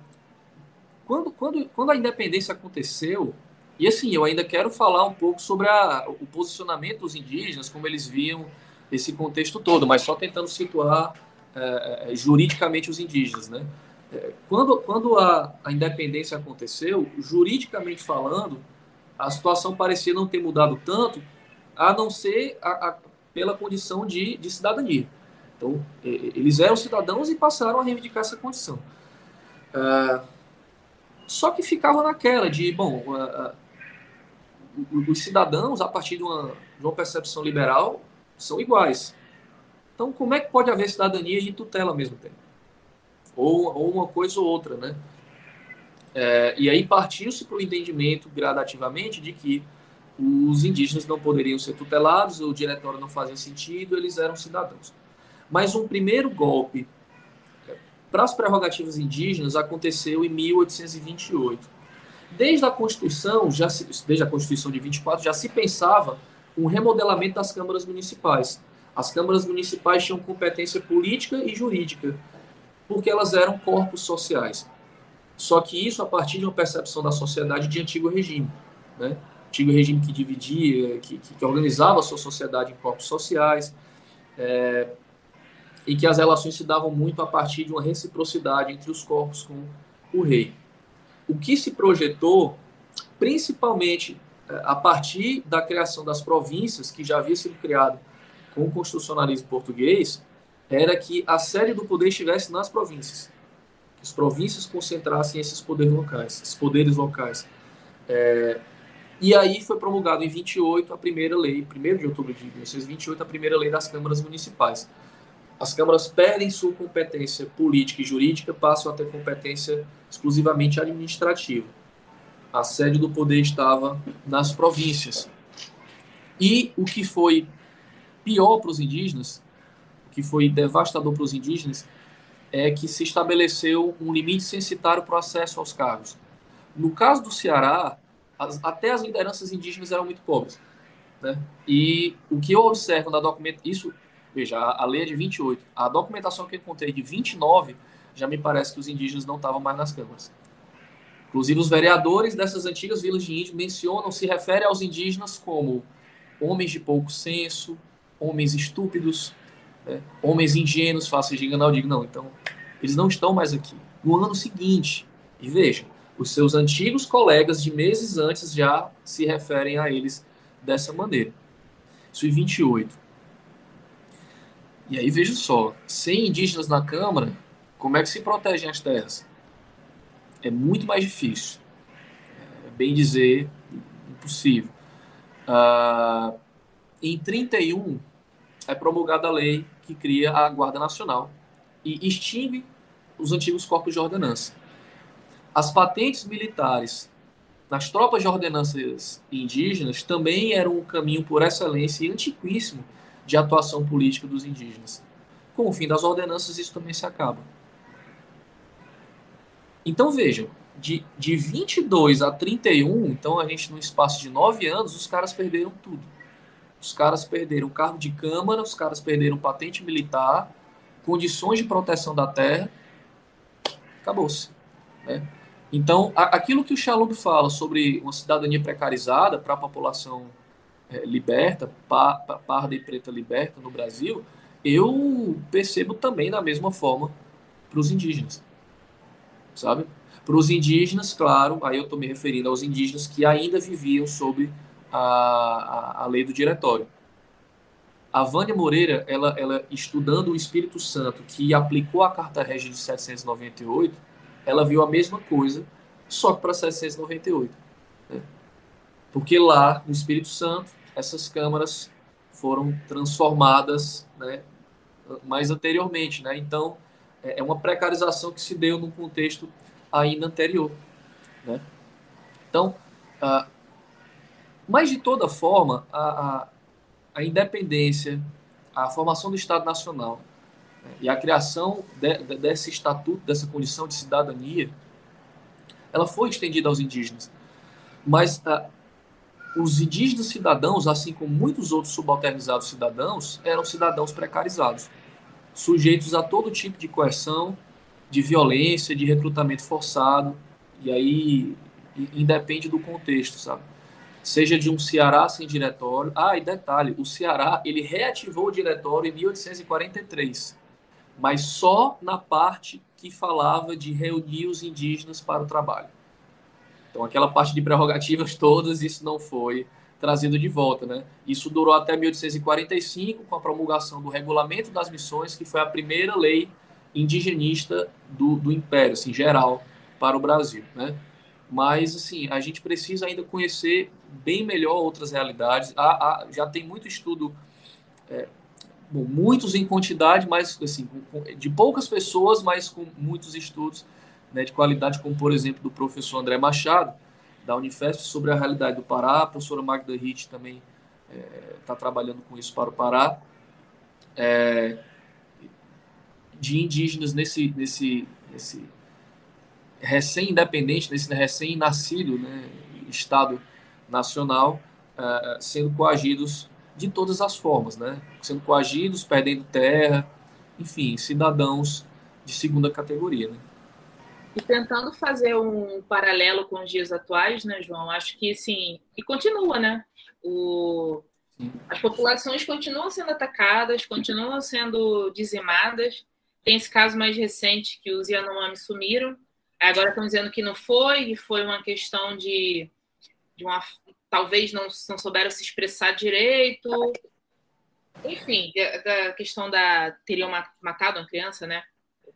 quando, quando, quando a independência aconteceu, e assim, eu ainda quero falar um pouco sobre a, o posicionamento dos indígenas, como eles viam esse contexto todo, mas só tentando situar é, é, juridicamente os indígenas, né? É, quando, quando a, a independência aconteceu, juridicamente falando, a situação parecia não ter mudado tanto, a não ser a, a, pela condição de, de cidadania. Então, eles eram cidadãos e passaram a reivindicar essa condição. Só que ficava naquela de, bom, os cidadãos, a partir de uma, de uma percepção liberal, são iguais. Então, como é que pode haver cidadania e tutela ao mesmo tempo? Ou, ou uma coisa ou outra, né? É, e aí partiu-se para o entendimento gradativamente de que os indígenas não poderiam ser tutelados, o diretório não fazia sentido, eles eram cidadãos. Mas um primeiro golpe para as prerrogativas indígenas aconteceu em 1828. Desde a Constituição, já se, desde a Constituição de 24, já se pensava um remodelamento das câmaras municipais. As câmaras municipais tinham competência política e jurídica, porque elas eram corpos sociais. Só que isso a partir de uma percepção da sociedade de antigo regime. Né? Antigo regime que dividia, que, que organizava a sua sociedade em corpos sociais, é, e que as relações se davam muito a partir de uma reciprocidade entre os corpos com o rei. O que se projetou, principalmente a partir da criação das províncias, que já havia sido criado com o constitucionalismo português, era que a sede do poder estivesse nas províncias. Que as províncias concentrassem esses poderes locais. Esses poderes locais. É, e aí foi promulgado em 28 a primeira lei, 1 de outubro de 1928, a primeira lei das câmaras municipais. As câmaras perdem sua competência política e jurídica, passam a ter competência exclusivamente administrativa a sede do poder estava nas províncias. E o que foi pior para os indígenas, o que foi devastador para os indígenas, é que se estabeleceu um limite censitário para o acesso aos cargos. No caso do Ceará, as, até as lideranças indígenas eram muito pobres. Né? E o que eu observo na documentação, isso, veja, a, a lei é de 28, a documentação que eu encontrei de 29, já me parece que os indígenas não estavam mais nas câmaras. Inclusive, os vereadores dessas antigas vilas de índios mencionam, se refere aos indígenas como homens de pouco senso, homens estúpidos, né? homens ingênuos, fáceis de enganar. Eu digo, não, então, eles não estão mais aqui. No ano seguinte, e veja, os seus antigos colegas de meses antes já se referem a eles dessa maneira. 1928. E aí veja só, sem indígenas na Câmara, como é que se protegem as terras? É muito mais difícil. É bem dizer, impossível. Uh, em 31 é promulgada a lei que cria a Guarda Nacional e extingue os antigos corpos de ordenança. As patentes militares nas tropas de ordenanças indígenas também eram um caminho por excelência e antiquíssimo de atuação política dos indígenas. Com o fim das ordenanças, isso também se acaba. Então vejam, de, de 22 a 31, então a gente, no espaço de nove anos, os caras perderam tudo. Os caras perderam cargo de câmara, os caras perderam patente militar, condições de proteção da terra, acabou-se. Né? Então, a, aquilo que o Chalub fala sobre uma cidadania precarizada para a população é, liberta, pa, parda e preta liberta no Brasil, eu percebo também da mesma forma para os indígenas, sabe? Para os indígenas, claro, aí eu estou me referindo aos indígenas que ainda viviam sob a, a, a lei do diretório. A Vânia Moreira, ela, ela estudando o Espírito Santo, que aplicou a Carta Régia de 798, ela viu a mesma coisa, só que para 798. Né? Porque lá, no Espírito Santo, essas câmaras foram transformadas né, mais anteriormente. Né? Então, é, é uma precarização que se deu num contexto ainda anterior. Né? Então, uh, mas de toda forma, a, a, a independência, a formação do Estado Nacional, e a criação de, de, desse estatuto, dessa condição de cidadania, ela foi estendida aos indígenas. Mas os indígenas cidadãos, assim como muitos outros subalternizados cidadãos, eram cidadãos precarizados, sujeitos a todo tipo de coerção, de violência, de recrutamento forçado, e aí independe do contexto, sabe? Seja de um Ceará sem diretório. Ah, e detalhe, o Ceará, ele reativou o diretório em 1843 mas só na parte que falava de reunir os indígenas para o trabalho. Então, aquela parte de prerrogativas <laughs> todas, isso não foi trazido de volta, né? Isso durou até 1845, com a promulgação do Regulamento das Missões, que foi a primeira lei indigenista do, do Império, assim, geral, para o Brasil, né? Mas, assim, a gente precisa ainda conhecer bem melhor outras realidades. Há, há já tem muito estudo é, bom, muitos em quantidade, mas assim, de poucas pessoas, mas com muitos estudos né, de qualidade, como por exemplo do professor André Machado, da Unifesp, sobre a realidade do Pará. A professora Magda Ritt também está é, trabalhando com isso para o Pará. É, de indígenas nesse, nesse, nesse recém-independente, nesse recém-nascido né, Estado Nacional, é, sendo coagidos de todas as formas, né? Sendo coagidos, perdendo terra, enfim, cidadãos de segunda categoria, né? E tentando fazer um paralelo com os dias atuais, né, João? Acho que sim, e continua, né? O, as populações continuam sendo atacadas, continuam sendo dizimadas. Tem esse caso mais recente que os Yanomami sumiram. Agora estão dizendo que não foi, e foi uma questão de, de uma talvez não, não souberam se expressar direito. Enfim, da, questão da. teriam matado uma criança, né?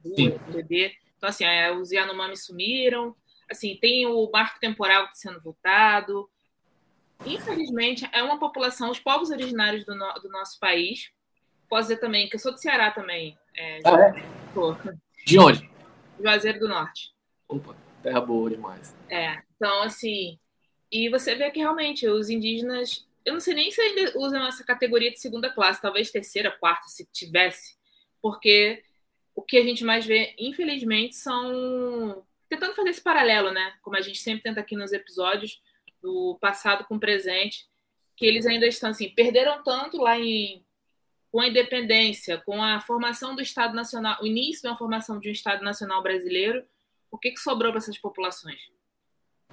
O bebê. Então, assim, é, os Yanomami sumiram. Assim, tem o marco temporal sendo votado. Infelizmente, é uma população, os povos originários do, no, do nosso país. Posso dizer também que eu sou do Ceará também. É, ah, é? De onde? Juazeiro do Norte. Opa, terra boa demais. É, então, assim, e você vê que realmente os indígenas, eu não sei nem se ainda usam essa categoria de segunda classe, talvez terceira, quarta, se tivesse, porque o que a gente mais vê, infelizmente, são tentando fazer esse paralelo, né? Como a gente sempre tenta aqui nos episódios do passado com o presente, que eles ainda estão assim, perderam tanto lá em com a independência, com a formação do Estado Nacional, o início da formação de um Estado Nacional brasileiro, o que, que sobrou para essas populações?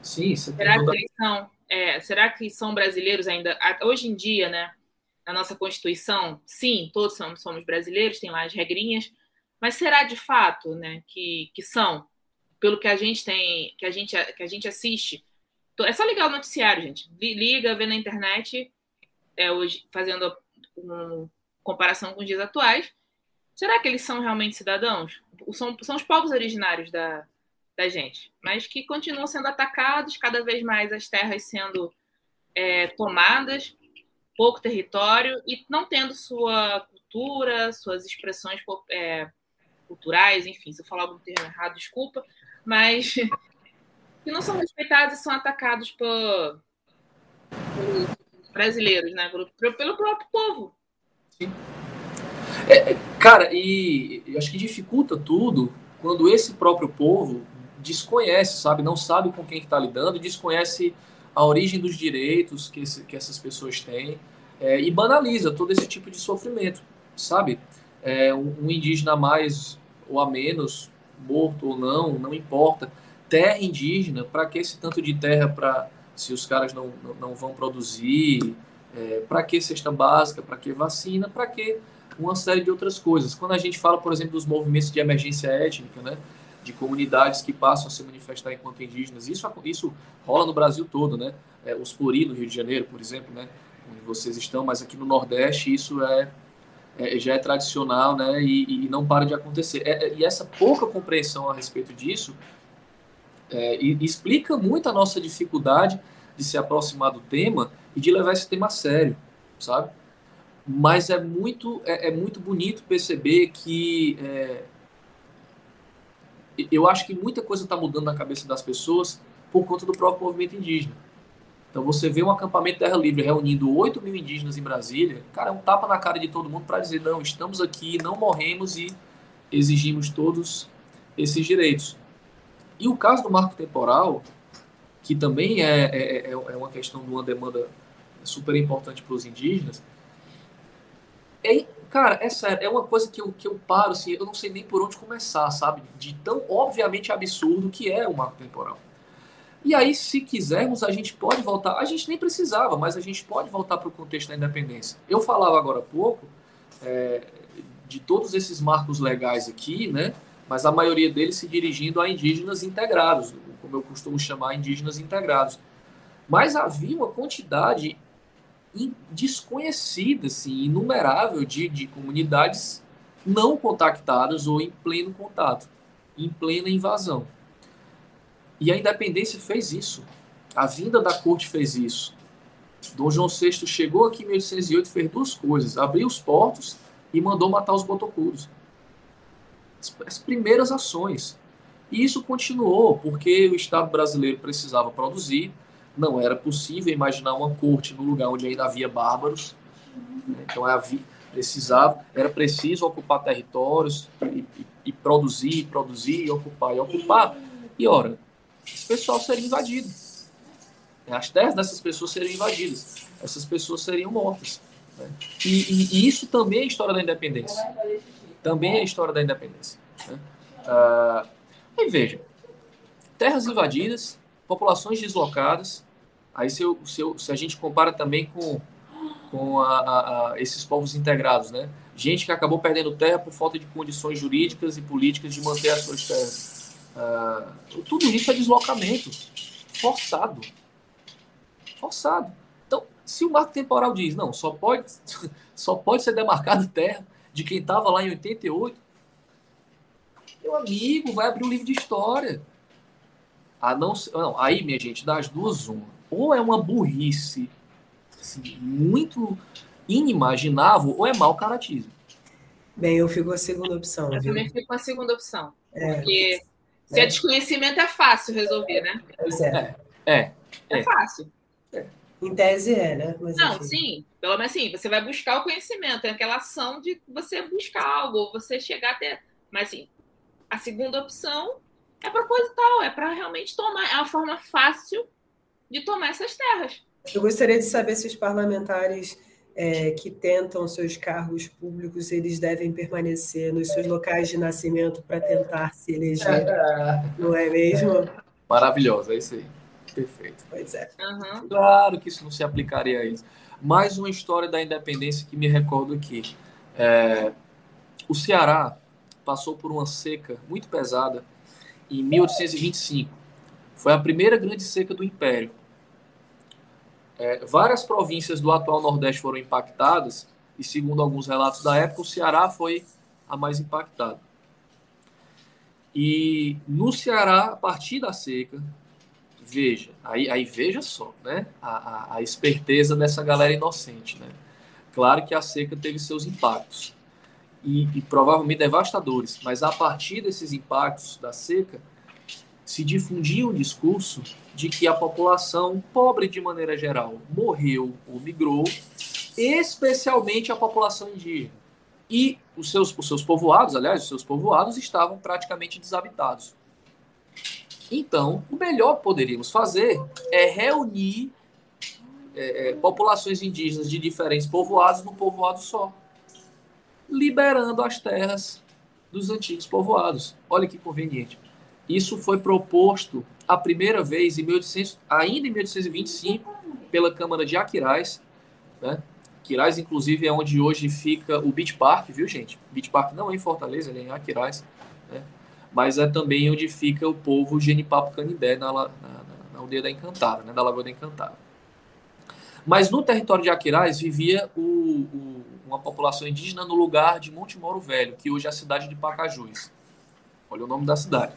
Sim, você será que eles são, é, será que são brasileiros ainda? Hoje em dia, né? Na nossa Constituição, sim, todos somos, somos brasileiros, tem lá as regrinhas, mas será de fato, né, que, que são? Pelo que a gente tem, que a gente, que a gente assiste, é só ligar o noticiário, gente. Liga, vê na internet, é, hoje, fazendo uma comparação com os dias atuais, será que eles são realmente cidadãos? São, são os povos originários da, da gente, mas que continuam sendo atacados, cada vez mais as terras sendo é, tomadas, pouco território e não tendo sua cultura, suas expressões é, culturais, enfim, se eu falar algum termo errado, desculpa, mas <laughs> que não são respeitados e são atacados por, pelos brasileiros, né? Pelo, pelo próprio povo. Sim. É, é cara, e eu acho que dificulta tudo quando esse próprio povo desconhece, sabe? Não sabe com quem está lidando, desconhece a origem dos direitos que, esse, que essas pessoas têm é, e banaliza todo esse tipo de sofrimento, sabe? É, um, indígena a mais ou a menos, morto ou não, não importa. Terra indígena, para que esse tanto de terra para se os caras não, não, não vão produzir? É, para que cesta básica? Para que vacina? Para que uma série de outras coisas? Quando a gente fala, por exemplo, dos movimentos de emergência étnica, né? de comunidades que passam a se manifestar enquanto indígenas. Isso, isso rola no Brasil todo, né? É, os Puri, no Rio de Janeiro, por exemplo, né? Onde vocês estão, mas aqui no Nordeste isso é, é já é tradicional, né? E, e, não para de acontecer. É, é, e essa pouca compreensão a respeito disso é, e, explica muito a nossa dificuldade de se aproximar do tema e de levar esse tema a sério, sabe? Mas é muito, é, é muito bonito perceber que é, eu acho que muita coisa está mudando na cabeça das pessoas por conta do próprio movimento indígena. Então você vê um acampamento Terra Livre reunindo 8 mil indígenas em Brasília, cara, é um tapa na cara de todo mundo para dizer, não, estamos aqui, não morremos e exigimos todos esses direitos. E o caso do marco temporal, que também é, é, é, é uma questão de uma demanda super importante para os indígenas, é Cara, é sério, é uma coisa que eu, que eu paro, assim, eu não sei nem por onde começar, sabe? De tão obviamente absurdo que é o marco temporal. E aí, se quisermos, a gente pode voltar. A gente nem precisava, mas a gente pode voltar para o contexto da independência. Eu falava agora há pouco é, de todos esses marcos legais aqui, né? Mas a maioria deles se dirigindo a indígenas integrados, como eu costumo chamar indígenas integrados. Mas havia uma quantidade desconhecida, assim, inumerável de, de comunidades não contactadas ou em pleno contato, em plena invasão. E a independência fez isso. A vinda da corte fez isso. Dom João VI chegou aqui em 1808 fez duas coisas: abriu os portos e mandou matar os botocudos. As, as primeiras ações. E isso continuou, porque o Estado brasileiro precisava produzir, não era possível imaginar uma corte no lugar onde ainda havia bárbaros. Né? Então havia, precisava, era preciso ocupar territórios e, e, e produzir, produzir, e ocupar e ocupar. E ora, esse pessoal seria invadido. As terras dessas pessoas seriam invadidas. Essas pessoas seriam mortas. Né? E, e, e, isso também é história da independência. Também é história da independência. Né? Ah, e veja, terras invadidas, populações deslocadas, Aí se, eu, se, eu, se a gente compara também com, com a, a, a esses povos integrados, né? Gente que acabou perdendo terra por falta de condições jurídicas e políticas de manter as suas terras. Uh, tudo isso é deslocamento forçado. Forçado. Então, se o marco temporal diz, não, só pode, <laughs> só pode ser demarcado terra de quem estava lá em 88, meu amigo, vai abrir um livro de história. Ah, não, não, aí, minha gente, das duas, uma ou é uma burrice assim, muito inimaginável, ou é mau caratismo. Bem, eu fico com a segunda opção. Eu viu? também fico com a segunda opção. É. Porque se é desconhecimento é fácil resolver, né? Pois é. É, é, é. fácil. É. Em tese é, né? Mas, Não, enfim. sim. Pelo menos assim, você vai buscar o conhecimento, é aquela ação de você buscar algo, você chegar até. Mas assim, a segunda opção é proposital, é para realmente tomar. É uma forma fácil de tomar essas terras. Eu gostaria de saber se os parlamentares é, que tentam seus cargos públicos, eles devem permanecer nos seus locais de nascimento para tentar se eleger, <laughs> não é mesmo? Maravilhoso, é isso aí. Perfeito. Pois é. Uhum. Claro que isso não se aplicaria a eles. Mais uma história da independência que me recordo aqui. É, o Ceará passou por uma seca muito pesada em 1825 foi a primeira grande seca do Império. É, várias províncias do atual Nordeste foram impactadas, e segundo alguns relatos da época, o Ceará foi a mais impactada. E no Ceará, a partir da seca, veja, aí, aí veja só, né? A, a, a, esperteza dessa galera inocente, né? Claro que a seca teve seus impactos e, e provavelmente devastadores, mas a partir desses impactos da seca se difundia um discurso de que a população pobre de maneira geral morreu ou migrou, especialmente a população indígena. E os seus, os seus povoados, aliás, os seus povoados estavam praticamente desabitados. Então, o melhor que poderíamos fazer é reunir é, é, populações indígenas de diferentes povoados num povoado só, liberando as terras dos antigos povoados. Olha que conveniente. Isso foi proposto a primeira vez em 1800, ainda em 1825 pela Câmara de Aquiraz, né? Inclusive, é onde hoje fica o Beach Park, viu, gente? Beach Park não é em Fortaleza, ele é em Aquiraz, né? mas é também onde fica o povo Genipapo Canindé, na, na, na aldeia da Encantada, né? da Lagoa da Encantada. Mas no território de Aquiraz vivia o, o, uma população indígena no lugar de Monte Moro Velho, que hoje é a cidade de Pacajus. Olha o nome da cidade.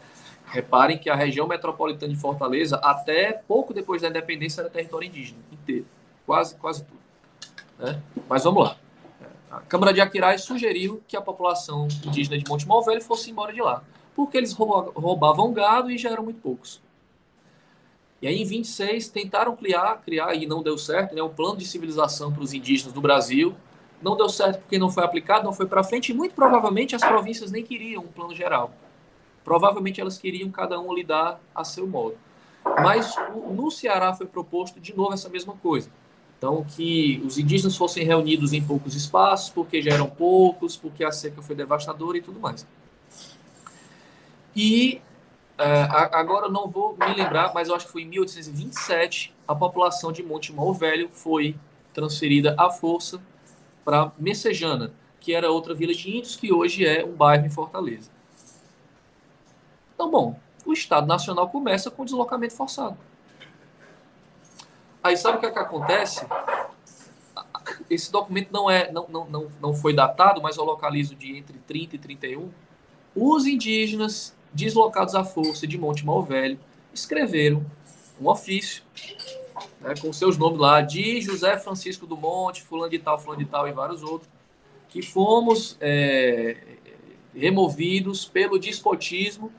Reparem que a região metropolitana de Fortaleza, até pouco depois da independência, era território indígena inteiro. Quase, quase tudo. Né? Mas vamos lá. A Câmara de Aquiraz sugeriu que a população indígena de Monte Velho fosse embora de lá, porque eles roubavam gado e já eram muito poucos. E aí, em 26, tentaram criar, criar e não deu certo, né, um plano de civilização para os indígenas do Brasil. Não deu certo porque não foi aplicado, não foi para frente, e muito provavelmente as províncias nem queriam um plano geral. Provavelmente elas queriam cada um lidar a seu modo. Mas no Ceará foi proposto de novo essa mesma coisa. Então, que os indígenas fossem reunidos em poucos espaços, porque já eram poucos, porque a seca foi devastadora e tudo mais. E uh, agora não vou me lembrar, mas eu acho que foi em 1827 a população de Monte Mal Velho foi transferida à força para Messejana, que era outra vila de índios que hoje é um bairro em Fortaleza. Então, bom, o Estado Nacional começa com deslocamento forçado. Aí sabe o que, é que acontece? Esse documento não, é, não, não, não, não foi datado, mas eu localizo de entre 30 e 31. Os indígenas deslocados à força de Monte Malvelho escreveram um ofício né, com seus nomes lá, de José Francisco do Monte, fulano de tal, fulano de tal e vários outros, que fomos é, removidos pelo despotismo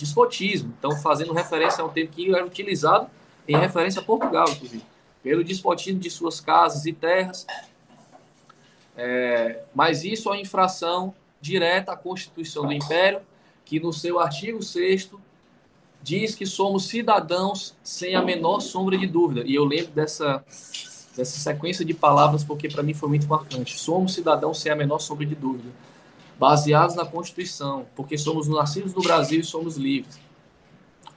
despotismo. Então, fazendo referência a um termo que era utilizado em referência a Portugal, inclusive, pelo despotismo de suas casas e terras. É, mas isso é uma infração direta à Constituição do Império, que no seu artigo 6 diz que somos cidadãos sem a menor sombra de dúvida. E eu lembro dessa, dessa sequência de palavras porque para mim foi muito marcante. Somos cidadãos sem a menor sombra de dúvida baseados na Constituição, porque somos nascidos no Brasil e somos livres.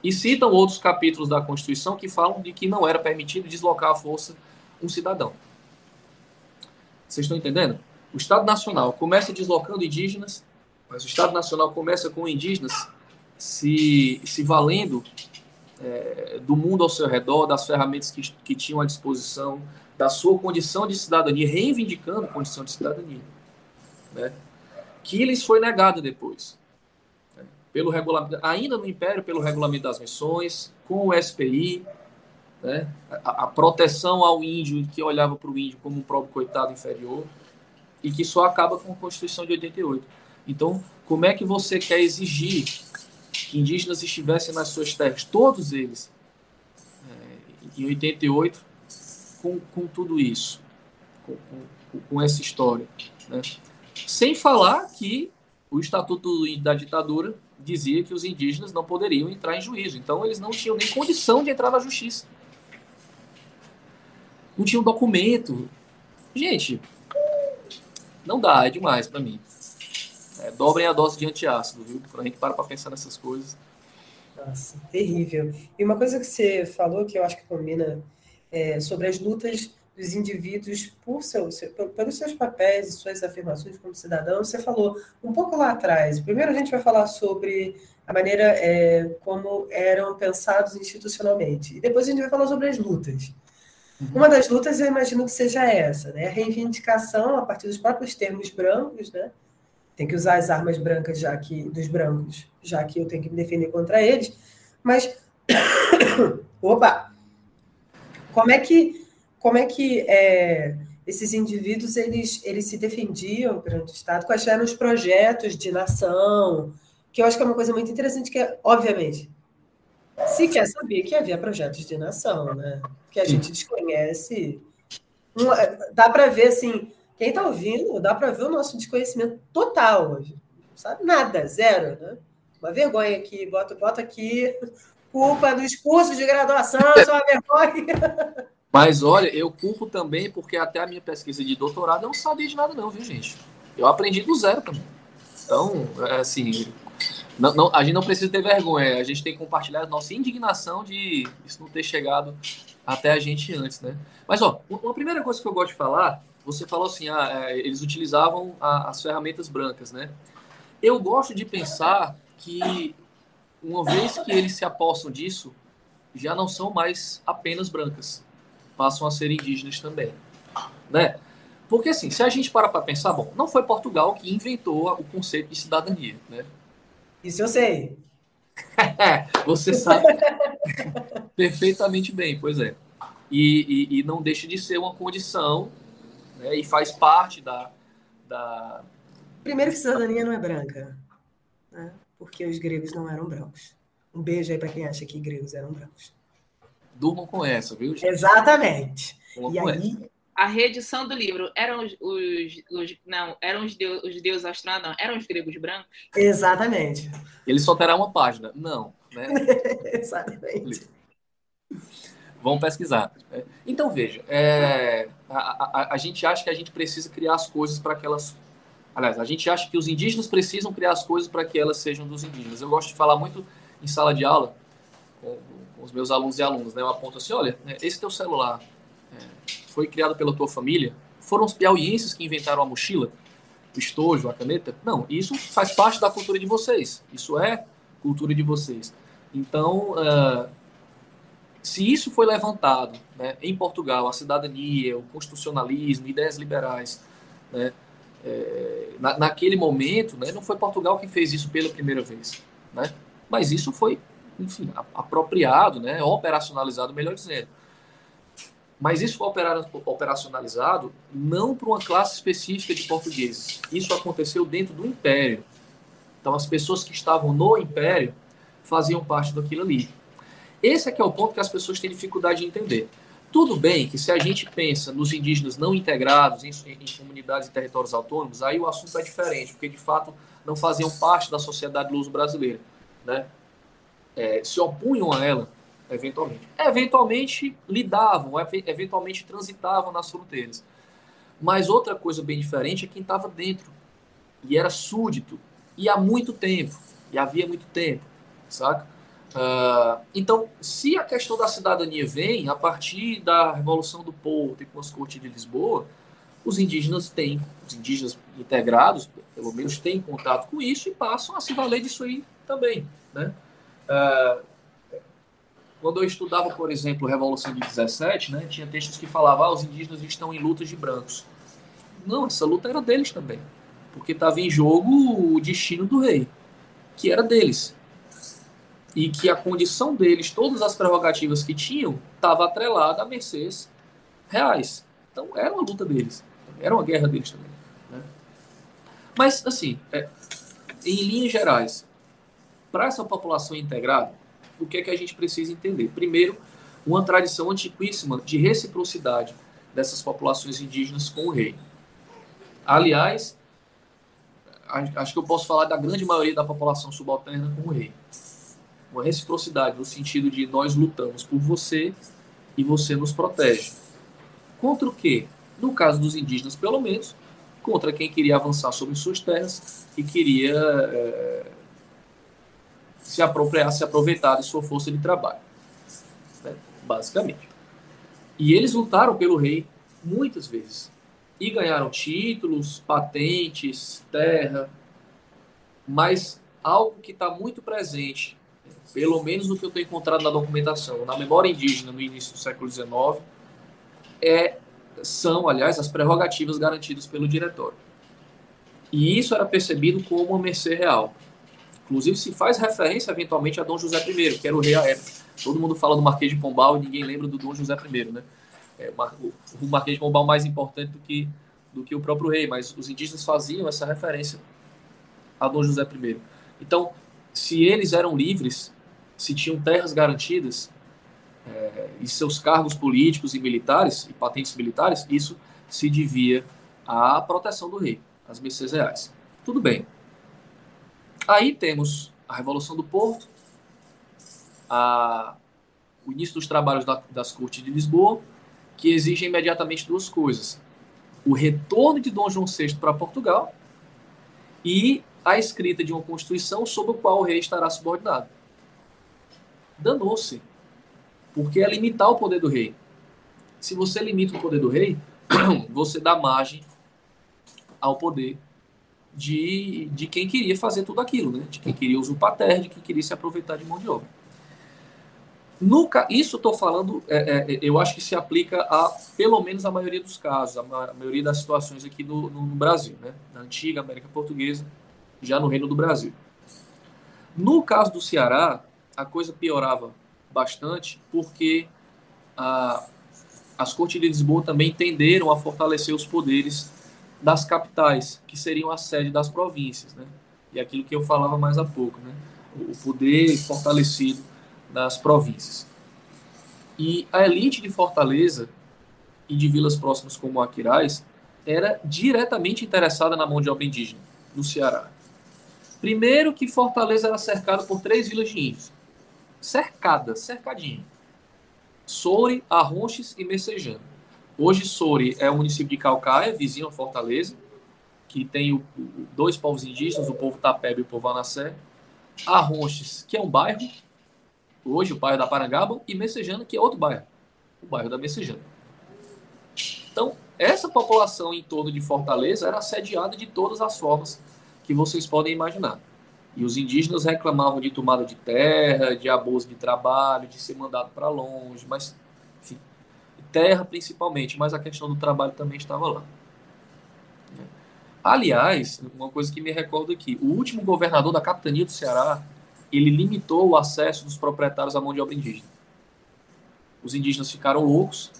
E citam outros capítulos da Constituição que falam de que não era permitido deslocar à força um cidadão. Vocês estão entendendo? O Estado Nacional começa deslocando indígenas, mas o Estado Nacional começa com indígenas se, se valendo é, do mundo ao seu redor, das ferramentas que, que tinham à disposição, da sua condição de cidadania, reivindicando condição de cidadania. Né? Que lhes foi negado depois. Né? Pelo regulamento, ainda no Império, pelo regulamento das missões, com o SPI, né? a, a, proteção ao índio, que olhava para o índio como um próprio coitado inferior, e que só acaba com a Constituição de 88. Então, como é que você quer exigir que indígenas estivessem nas suas terras, todos eles, é, em 88, com, com tudo isso, com, com, com essa história? Né? Sem falar que o Estatuto da Ditadura dizia que os indígenas não poderiam entrar em juízo. Então, eles não tinham nem condição de entrar na justiça. Não tinham documento. Gente, não dá, é demais para mim. É, dobrem a dose de antiácido, viu? Quando a gente para para pensar nessas coisas. Nossa, terrível. E uma coisa que você falou que eu acho que combina é sobre as lutas dos indivíduos por seu, seu, pelos seus papéis e suas afirmações como cidadão. Você falou um pouco lá atrás. Primeiro a gente vai falar sobre a maneira é, como eram pensados institucionalmente. E depois a gente vai falar sobre as lutas. Uhum. Uma das lutas eu imagino que seja essa, né? A reivindicação a partir dos próprios termos brancos, né? Tem que usar as armas brancas já que dos brancos, já que eu tenho que me defender contra eles. Mas <coughs> opa, como é que como é que é, esses indivíduos eles eles se defendiam perante o Estado? Quais eram os projetos de nação? Que eu acho que é uma coisa muito interessante que é, obviamente, se quer saber que havia projetos de nação, né? Que a gente desconhece. Dá para ver, assim, quem está ouvindo, dá para ver o nosso desconhecimento total hoje. Não sabe nada, zero, né? Uma vergonha aqui, bota, bota aqui, culpa nos cursos de graduação, só uma vergonha. <laughs> Mas olha, eu culpo também porque até a minha pesquisa de doutorado eu não sabia de nada, não, viu, gente? Eu aprendi do zero também. Então, é, assim, não, não, a gente não precisa ter vergonha, a gente tem que compartilhar a nossa indignação de isso não ter chegado até a gente antes, né? Mas, ó, uma primeira coisa que eu gosto de falar, você falou assim, ah, é, eles utilizavam a, as ferramentas brancas, né? Eu gosto de pensar que, uma vez que eles se apossam disso, já não são mais apenas brancas, passam a ser indígenas também, né? Porque, assim, se a gente para para pensar, bom, não foi Portugal que inventou o conceito de cidadania, né? Isso eu sei. <laughs> Você sabe <laughs> perfeitamente bem, pois é. E, e, e, não deixa de ser uma condição né, e faz parte da, da. Primeiro que cidadania não é branca, né? porque os gregos não eram brancos. Um beijo aí para quem acha que gregos eram brancos. Durmam com essa, viu? Gente? Exatamente. e aí, a reedição do livro eram os, os, os não eram os, deus, os deuses astronautas, não, eram os gregos brancos? Exatamente. Ele só terá uma página. Não, né? <laughs> Exatamente. Vamos pesquisar. Então, veja, é, a, a, a, gente acha que a gente precisa criar as coisas para que elas. Aliás, a gente acha que os indígenas precisam criar as coisas para que elas sejam dos indígenas. Eu gosto de falar muito em sala de aula com os meus alunos e alunas. Né? Eu aponto assim: olha, esse teu celular foi criado pela tua família? Foram os piauienses que inventaram a mochila, o estojo, a caneta? Não, isso faz parte da cultura de vocês. Isso é cultura de vocês. Então, uh, se isso foi levantado né, em Portugal, a cidadania, o constitucionalismo, ideias liberais, né, é, na, naquele momento, né, não foi Portugal que fez isso pela primeira vez, né, mas isso foi, enfim, apropriado, né, operacionalizado, melhor dizendo. Mas isso foi operacionalizado não para uma classe específica de portugueses. Isso aconteceu dentro do Império. Então, as pessoas que estavam no Império faziam parte daquilo ali. Esse é que é o ponto que as pessoas têm dificuldade de entender. Tudo bem que se a gente pensa nos indígenas não integrados em, em comunidades e territórios autônomos, aí o assunto é diferente, porque de fato não faziam parte da sociedade luso brasileira, né? É, se opunham a ela eventualmente. Eventualmente lidavam, eventualmente transitavam nas fronteiras. Mas outra coisa bem diferente é quem estava dentro. E era súdito. E há muito tempo. E havia muito tempo. Saca? Uh, então, se a questão da cidadania vem a partir da Revolução do Porto e com as cortes de Lisboa, os indígenas têm, os indígenas integrados, pelo menos, têm contato com isso e passam a se valer disso aí também. Né? Uh, quando eu estudava, por exemplo, Revolução de 17, né, tinha textos que falavam ah, os indígenas estão em lutas de brancos. Não, essa luta era deles também. Porque estava em jogo o destino do rei, que era deles. E que a condição deles, todas as prerrogativas que tinham, estava atrelada a mercês reais. Então era uma luta deles. Era uma guerra deles também. Né? Mas, assim, é, em linhas gerais, para essa população integrada, o que é que a gente precisa entender? Primeiro, uma tradição antiquíssima de reciprocidade dessas populações indígenas com o rei. Aliás, acho que eu posso falar da grande maioria da população subalterna com o rei. Uma reciprocidade no sentido de nós lutamos por você e você nos protege. Contra o quê? No caso dos indígenas, pelo menos, contra quem queria avançar sobre suas terras e queria é, se apropriar, se aproveitar de sua força de trabalho. Né? Basicamente. E eles lutaram pelo rei muitas vezes. E ganharam títulos, patentes, terra. Mas algo que está muito presente, pelo menos no que eu tenho encontrado na documentação, na memória indígena no início do século XIX, é, são, aliás, as prerrogativas garantidas pelo diretório. E isso era percebido como uma mercê real. Inclusive, se faz referência eventualmente a Dom José I, que era o rei à época. Todo mundo fala do Marquês de Pombal e ninguém lembra do Dom José I, né? É, o Marquês de Pombal mais importante do que, do que o próprio rei, mas os indígenas faziam essa referência a Dom José I. Então, se eles eram livres, se tinham terras garantidas é, e seus cargos políticos e militares e patentes militares, isso se devia à proteção do rei, às mercês reais. Tudo bem. Aí temos a Revolução do Porto, a, o início dos trabalhos da, das cortes de Lisboa, que exigem imediatamente duas coisas: o retorno de Dom João VI para Portugal e a escrita de uma constituição sob a qual o rei estará subordinado. Danou-se, porque é limitar o poder do rei. Se você limita o poder do rei, <clears throat> você dá margem ao poder de, de quem queria fazer tudo aquilo, né? de quem queria usurpar a terra, de quem queria se aproveitar de mão de obra. No, isso estou falando, é, é, eu acho que se aplica a pelo menos a maioria dos casos, a, ma a maioria das situações aqui no, no, no, Brasil, né? na antiga América Portuguesa, já no Reino do Brasil. No caso do Ceará, a coisa piorava bastante porque a, as cortes de Lisboa também tenderam a fortalecer os poderes das capitais, que seriam a sede das províncias, né? E aquilo que eu falava mais há pouco, né? O poder fortalecido das províncias. E a elite de Fortaleza e de vilas próximas como Aquiraz era diretamente interessada na mão de obra indígena no Ceará. Primeiro que Fortaleza era cercada por três vilas de índios. Cercada, cercadinha. Soure, Arronches e Messejana. Hoje Soure é o município de Calcaia, vizinho a Fortaleza, que tem o, o, dois povos indígenas, o povo Tapebe e o povo Anassé. Arronches, que é um bairro, hoje o bairro da Parangaba, e Messejana, que é outro bairro, o bairro da Messejana. Então, essa população em torno de Fortaleza era assediada de todas as formas que vocês podem imaginar. E os indígenas reclamavam de tomada de terra, de abuso de trabalho, de ser mandado para longe, mas enfim, terra principalmente, mas a questão do trabalho também estava lá. Aliás, uma coisa que me recordo aqui, o último governador da capitania do Ceará, ele limitou o acesso dos proprietários à mão de obra indígena. Os indígenas ficaram loucos,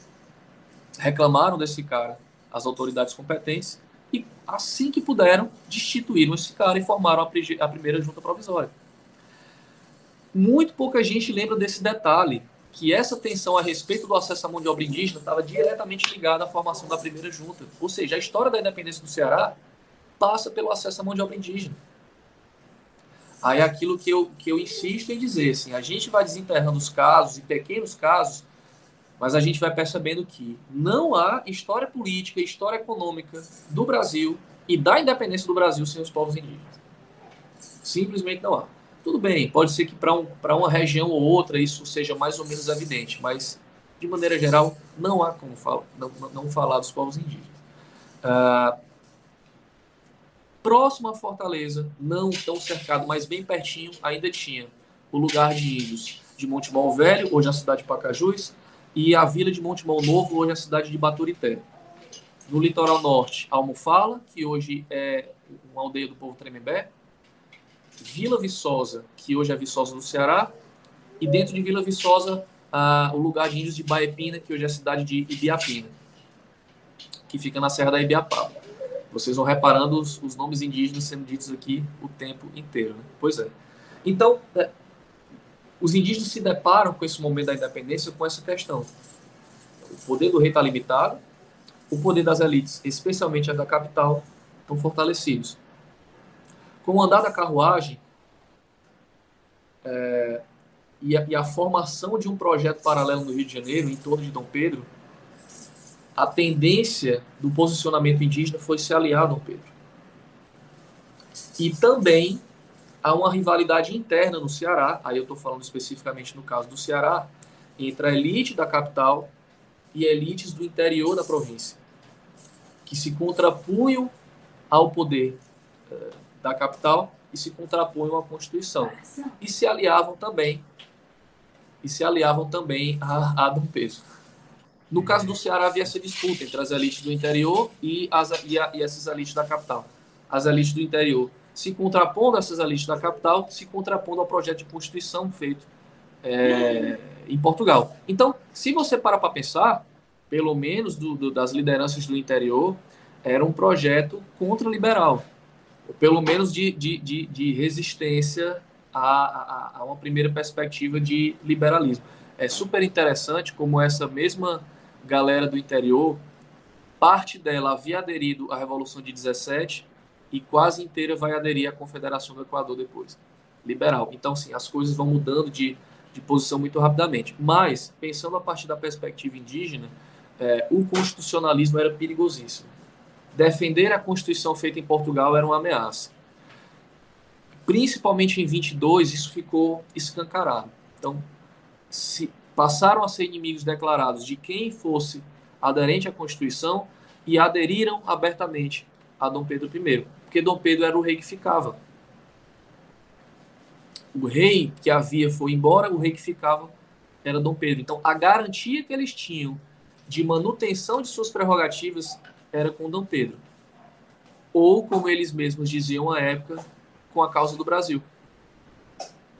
reclamaram desse cara às autoridades competentes e, assim que puderam, destituíram esse cara e formaram a, a primeira junta provisória. Muito pouca gente lembra desse detalhe, que essa tensão a respeito do acesso à mão de obra indígena estava diretamente ligada à formação da primeira junta. Ou seja, a história da independência do Ceará passa pelo acesso à mão de obra indígena. Aí é aquilo que eu, que eu insisto em dizer, assim, a gente vai desenterrando os casos, e pequenos casos, mas a gente vai percebendo que não há história política, história econômica do Brasil e da independência do Brasil sem os povos indígenas. Simplesmente não há. Tudo bem, pode ser que para um, uma região ou outra isso seja mais ou menos evidente, mas de maneira geral não há como falar, não, não falar dos povos indígenas. Uh, próximo à Fortaleza, não tão cercado, mas bem pertinho, ainda tinha o lugar de índios de Montemão Velho, hoje a cidade de Pacajus, e a vila de Montemão Novo, hoje a cidade de Baturité. No litoral norte, Almofala, que hoje é uma aldeia do povo Tremembé, Vila Viçosa, que hoje é Viçosa do Ceará, e dentro de Vila Viçosa, ah, o lugar de índios de Baepina, que hoje é a cidade de Ibiapina, que fica na Serra da Ibiapaba. Vocês vão reparando os, os nomes indígenas sendo ditos aqui o tempo inteiro. Né? Pois é. Então, é, os indígenas se deparam com esse momento da independência com essa questão. O poder do rei está limitado, o poder das elites, especialmente a da capital, estão fortalecidos. Com o andar da carruagem é, e, a, e a formação de um projeto paralelo no Rio de Janeiro, em torno de Dom Pedro, a tendência do posicionamento indígena foi se aliar a Dom Pedro. E também há uma rivalidade interna no Ceará, aí eu estou falando especificamente no caso do Ceará, entre a elite da capital e elites do interior da província, que se contrapunham ao poder eh, da capital e se contrapunham à Constituição. E se aliavam também, e se aliavam também a, a Dom Pedro. No caso do Ceará, havia essa disputa entre as elites do interior e, as, e, a, e essas elites da capital. As elites do interior se contrapondo a essas elites da capital, se contrapondo ao projeto de constituição feito é, em Portugal. Então, se você para para pensar, pelo menos do, do, das lideranças do interior, era um projeto contra-liberal, pelo menos de, de, de, de resistência a, a, a, uma primeira perspectiva de liberalismo. É super interessante como essa mesma galera do interior, parte dela havia aderido à Revolução de 17 e quase inteira vai aderir à Confederação do Equador depois. Liberal. Então, sim, as coisas vão mudando de, de posição muito rapidamente. Mas, pensando a partir da perspectiva indígena, é, o constitucionalismo era perigosíssimo. Defender a Constituição feita em Portugal era uma ameaça. Principalmente em 22, isso ficou escancarado. Então, se passaram a ser inimigos declarados de quem fosse aderente à Constituição e aderiram abertamente a Dom Pedro I, porque Dom Pedro era o rei que ficava. O rei que havia foi embora, o rei que ficava era Dom Pedro. Então, a garantia que eles tinham de manutenção de suas prerrogativas era com Dom Pedro. Ou, como eles mesmos diziam à época, com a causa do Brasil.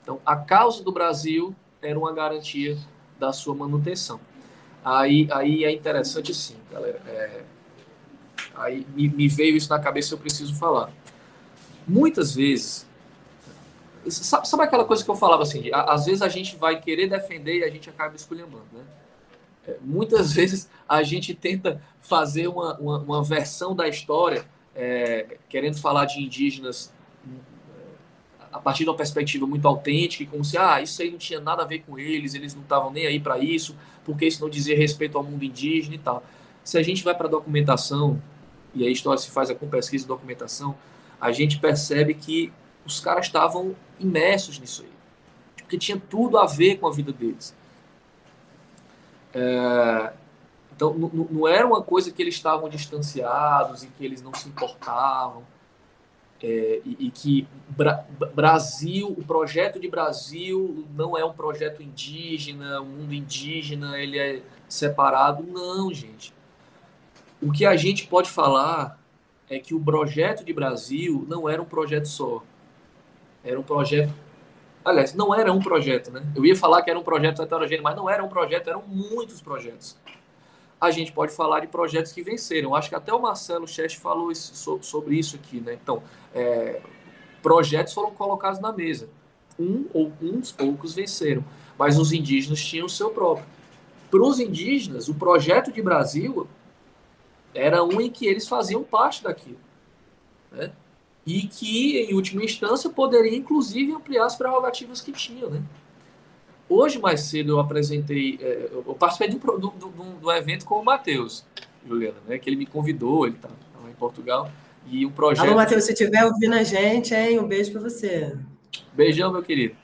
Então, a causa do Brasil era uma garantia da sua manutenção. Aí, aí é interessante sim, galera. É, aí me, me veio isso na cabeça eu preciso falar. Muitas vezes, sabe, sabe aquela coisa que eu falava assim, às vezes a gente vai querer defender e a gente acaba esculhambando, né? É, muitas <laughs> vezes a gente tenta fazer uma, uma, uma versão da história, é, querendo falar de indígenas a partir de uma perspectiva muito autêntica, como se, ah, isso aí não tinha nada a ver com eles, eles não estavam nem aí para isso, porque isso não dizia respeito ao mundo indígena e tal. Se a gente vai para a documentação, e a história se faz com pesquisa e documentação, a gente percebe que os caras estavam imersos nisso aí, porque tinha tudo a ver com a vida deles. É, então, não era uma coisa que eles estavam distanciados e que eles não se importavam é, e, e, que Bra Brasil, o projeto de Brasil não é um projeto indígena, o mundo indígena ele é separado. Não, gente. O que a gente pode falar é que o projeto de Brasil não era um projeto só. Era um projeto. Aliás, não era um projeto, né? Eu ia falar que era um projeto heterogêneo, mas não era um projeto, eram muitos projetos a gente pode falar de projetos que venceram. Acho que até o Marcelo Chest falou isso, sobre isso aqui, né? Então, é, projetos foram colocados na mesa. Um ou uns poucos venceram, mas os indígenas tinham o seu próprio. Para os indígenas, o projeto de Brasil era um em que eles faziam parte daquilo. Né? E que, em última instância, poderia, inclusive, ampliar as prerrogativas que tinham. Né? Hoje, mais cedo, eu apresentei, é, eu participei de um, do evento com o Matheus, Juliana, né? Que ele me convidou, ele estava tá, em Portugal. E um projeto. Alô, Matheus, se estiver ouvindo a gente, hein? Um beijo para você. Beijão, meu querido.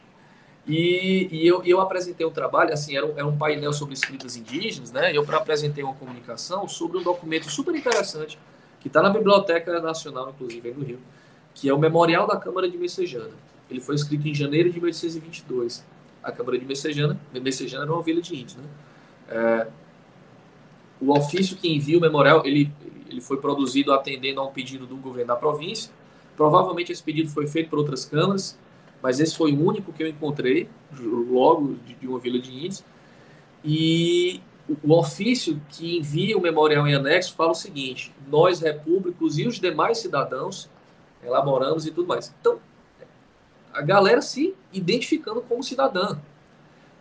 E, e eu, eu apresentei um trabalho, assim, era um, era um painel sobre escritas indígenas, né? Eu apresentei uma comunicação sobre um documento super interessante, que está na Biblioteca Nacional, inclusive, aí no Rio, que é o Memorial da Câmara de Messejana. Ele foi escrito em janeiro de 1822 a Câmara de Messejana. Messejana era uma vila de índios, né? É, o ofício que envia o memorial, ele, ele foi produzido atendendo a um pedido do governo da província. Provavelmente esse pedido foi feito por outras câmaras, mas esse foi o único que eu encontrei, logo de, de uma vila de índios. E o ofício que envia o memorial em anexo fala o seguinte: nós, repúblicos e os demais cidadãos, elaboramos e tudo mais. Então, a galera se identificando como cidadã.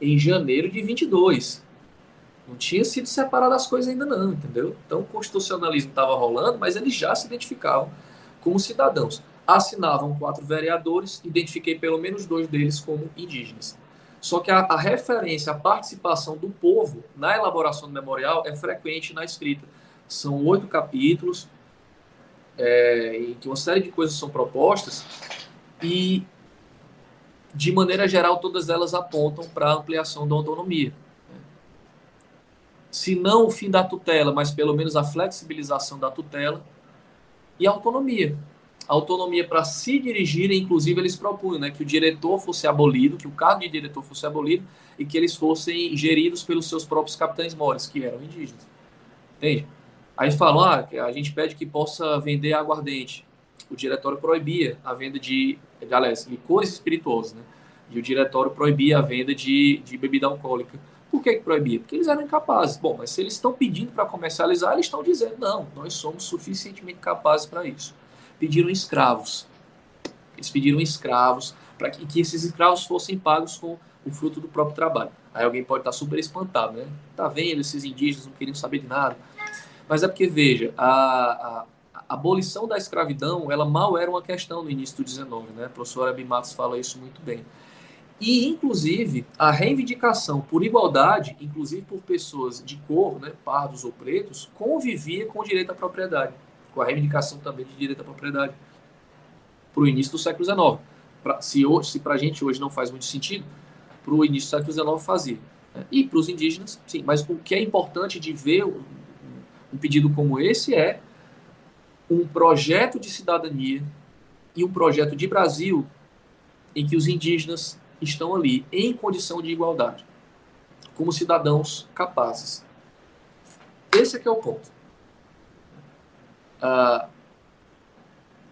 Em janeiro de 22. Não tinha sido separado as coisas ainda não, entendeu? Então o constitucionalismo estava rolando, mas eles já se identificavam como cidadãos. Assinavam quatro vereadores, identifiquei pelo menos dois deles como indígenas. Só que a, a referência, a participação do povo na elaboração do memorial é frequente na escrita. São oito capítulos, é, em que uma série de coisas são propostas, e de maneira geral, todas elas apontam para a ampliação da autonomia. Se não o fim da tutela, mas pelo menos a flexibilização da tutela e a autonomia. autonomia para se dirigirem, inclusive eles propunham né, que o diretor fosse abolido, que o cargo de diretor fosse abolido e que eles fossem geridos pelos seus próprios capitães mores, que eram indígenas. Entende? Aí falam, ah, a gente pede que possa vender aguardente. O diretório proibia a venda de, aliás, licores espirituosos, né? E o diretório proibia a venda de, de bebida alcoólica. Por que, que proibia? Porque eles eram incapazes. Bom, mas se eles estão pedindo para comercializar, eles estão dizendo, não, nós somos suficientemente capazes para isso. Pediram escravos. Eles pediram escravos para que, que esses escravos fossem pagos com o fruto do próprio trabalho. Aí alguém pode estar super espantado, né? Tá vendo, esses indígenas não queriam saber de nada. Mas é porque, veja, a, a, a abolição da escravidão, ela mal era uma questão no início do 19, né? A professora Bimatos fala isso muito bem. E, inclusive, a reivindicação por igualdade, inclusive por pessoas de cor, né, pardos ou pretos, convivia com o direito à propriedade, com a reivindicação também de direito à propriedade, para o início do século XIX. Pra, se hoje, se para a gente hoje não faz muito sentido, para o início do século XIX fazia. Né? E para os indígenas, sim. Mas o que é importante de ver um, pedido como esse é um projeto de cidadania e um projeto de Brasil em que os indígenas estão ali em condição de igualdade, como cidadãos capazes. Esse é que é o ponto. Ah,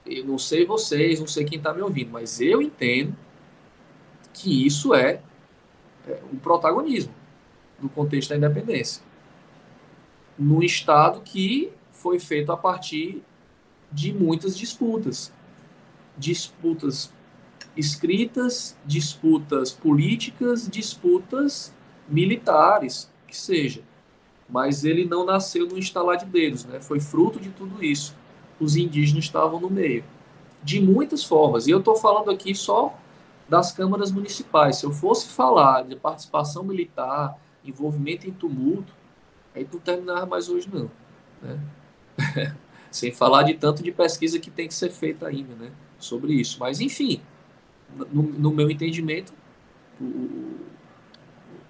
eu não sei vocês, não sei quem está me ouvindo, mas eu entendo que isso é, é o protagonismo do contexto da independência. Num Estado que foi feito a partir de muitas disputas. Disputas escritas, disputas políticas, disputas militares, que seja. Mas ele não nasceu no instalar de dedos, né? Foi fruto de tudo isso. Os indígenas estavam no meio. De muitas formas. E eu estou falando aqui só das câmaras municipais. Se eu fosse falar de participação militar, envolvimento em tumulto, aí não terminava mais hoje, não. Né? <laughs> Sem falar de tanto de pesquisa que tem que ser feita ainda, né? Sobre isso. Mas, enfim, no, no meu entendimento, o,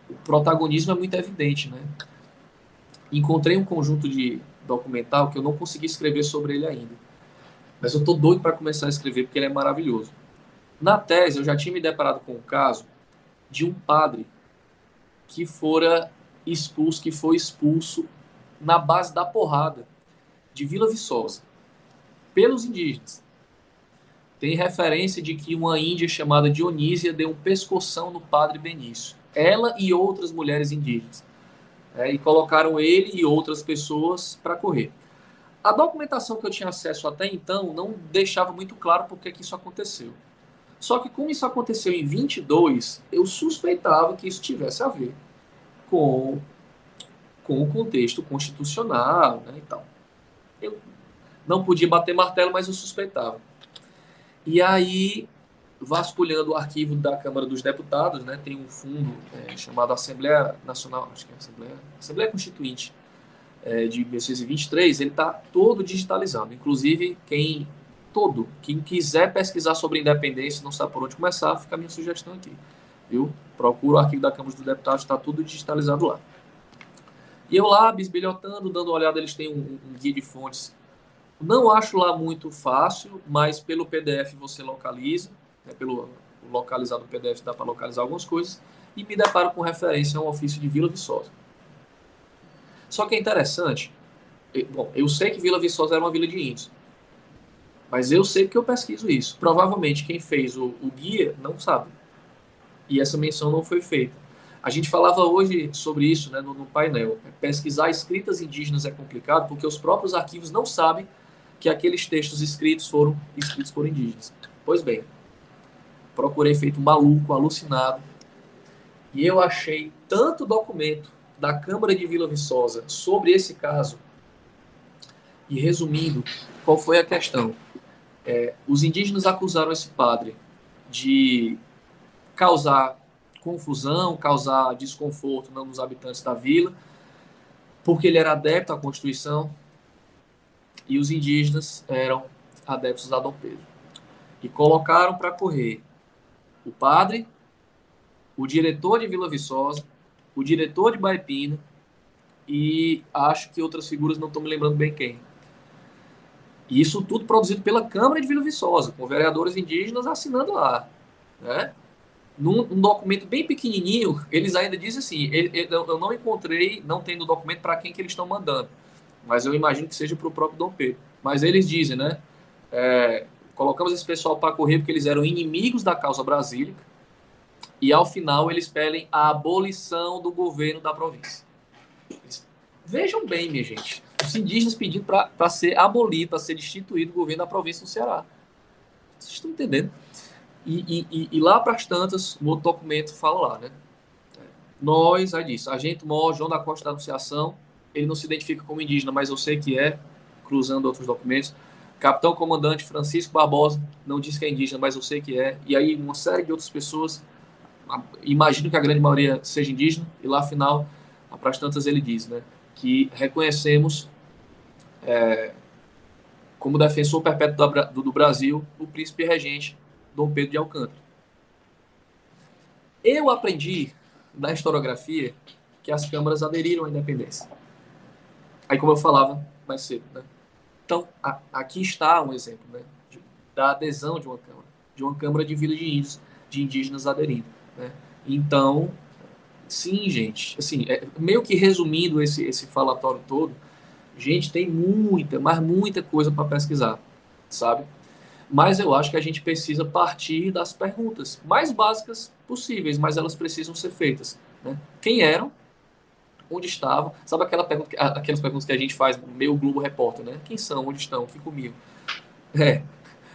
o, protagonismo é muito evidente, né? Encontrei um conjunto de documental que eu não consegui escrever sobre ele ainda, mas eu tô doido para começar a escrever porque ele é maravilhoso. Na tese, eu já tinha me deparado com o caso de um padre que fora expulso, que foi expulso na base da porrada de Vila Viçosa pelos indígenas tem referência de que uma índia chamada Dionísia deu um pescoção no padre Benício. Ela e outras mulheres indígenas. É, e colocaram ele e outras pessoas para correr. A documentação que eu tinha acesso até então não deixava muito claro por que isso aconteceu. Só que como isso aconteceu em 22, eu suspeitava que isso tivesse a ver com, com o contexto constitucional né, e tal. Eu não podia bater martelo, mas eu suspeitava. E aí, vasculhando o arquivo da Câmara dos Deputados, né, tem um fundo é, chamado Assembleia Nacional, acho que é Assembleia, Assembleia Constituinte é, de 1923, ele está todo digitalizado. Inclusive, quem todo, quem quiser pesquisar sobre independência, não sabe por onde começar, fica a minha sugestão aqui. Viu? Procura o arquivo da Câmara dos Deputados, está tudo digitalizado lá. E eu lá, bisbilhotando, dando uma olhada, eles têm um, um guia de fontes não acho lá muito fácil, mas pelo PDF você localiza, né, pelo localizado PDF dá para localizar algumas coisas, e me deparo com referência a um ofício de Vila Viçosa. Só que é interessante, bom, eu sei que Vila Viçosa era uma vila de índios, mas eu sei que eu pesquiso isso. Provavelmente quem fez o, o guia não sabe. E essa menção não foi feita. A gente falava hoje sobre isso né, no, no, painel. Pesquisar escritas indígenas é complicado porque os próprios arquivos não sabem que aqueles textos escritos foram escritos por indígenas. Pois bem, procurei feito maluco, alucinado, e eu achei tanto documento da Câmara de Vila Viçosa sobre esse caso. E resumindo, qual foi a questão? É, os indígenas acusaram esse padre de causar confusão, causar desconforto nos habitantes da vila, porque ele era adepto à Constituição, e os indígenas eram adeptos a Dom Pedro. E colocaram para correr o padre, o diretor de Vila Viçosa, o diretor de Baipina e acho que outras figuras não estou me lembrando bem quem. E isso tudo produzido pela Câmara de Vila Viçosa, com vereadores indígenas assinando lá. Né? Num um documento bem pequenininho, eles ainda dizem assim: eu não encontrei, não tem no documento para quem que eles estão mandando, mas eu imagino que seja para o próprio Dom Pedro. Mas eles dizem, né? É, colocamos esse pessoal para correr porque eles eram inimigos da causa brasílica e ao final eles pedem a abolição do governo da província. Vejam bem, minha gente, os indígenas pedindo para ser abolido, para ser destituído o governo da província do Ceará. Vocês estão entendendo? E, e, e lá para as tantas, no outro documento fala lá, né? Nós, aí diz, agente maior João da Costa da Anunciação, ele não se identifica como indígena, mas eu sei que é, cruzando outros documentos. Capitão Comandante Francisco Barbosa, não diz que é indígena, mas eu sei que é. E aí uma série de outras pessoas, imagino que a grande maioria seja indígena, e lá afinal, para as tantas ele diz, né? Que reconhecemos é, como defensor perpétuo do Brasil o príncipe regente Dom Pedro de Alcântara. Eu aprendi na historiografia que as câmaras aderiram à independência. Aí, como eu falava mais cedo, né? Então, a, aqui está um exemplo né, de, da adesão de uma Câmara, de uma Câmara de Vila de Índios, de indígenas aderindo. Né? Então, sim, gente, assim, é, meio que resumindo esse, esse falatório todo, gente, tem muita, mas muita coisa para pesquisar, sabe? Mas eu acho que a gente precisa partir das perguntas mais básicas possíveis, mas elas precisam ser feitas. Né? Quem eram? onde estavam. Sabe aquela pergunta, aquelas perguntas que a gente faz no meio Globo Repórter, né? Quem são, onde estão, que comigo. É,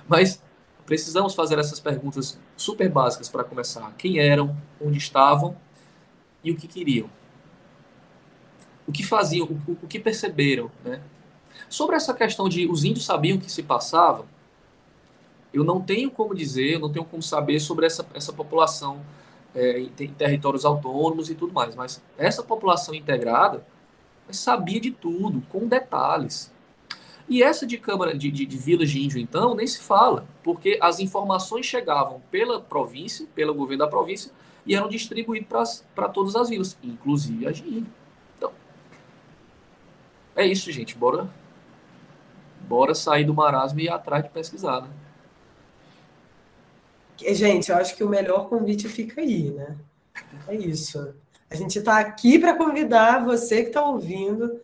mas precisamos fazer essas perguntas super básicas para começar. Quem eram, onde estavam e o que queriam. O que faziam, o, o que perceberam, né? Sobre essa questão de os índios sabiam o que se passava, eu não tenho como dizer, eu não tenho como saber sobre essa, essa população é, em territórios autônomos e tudo mais. Mas essa população integrada sabia de tudo, com detalhes. E essa de Câmara de, de, de Vilas de Índio, então, nem se fala, porque as informações chegavam pela província, pelo governo da província, e eram distribuídas para todas as vilas, inclusive a de Índio. Então, é isso, gente. Bora, bora sair do marasmo e ir atrás de pesquisar, né? Gente, eu acho que o melhor convite fica aí, né? É isso. A gente está aqui para convidar você que está ouvindo,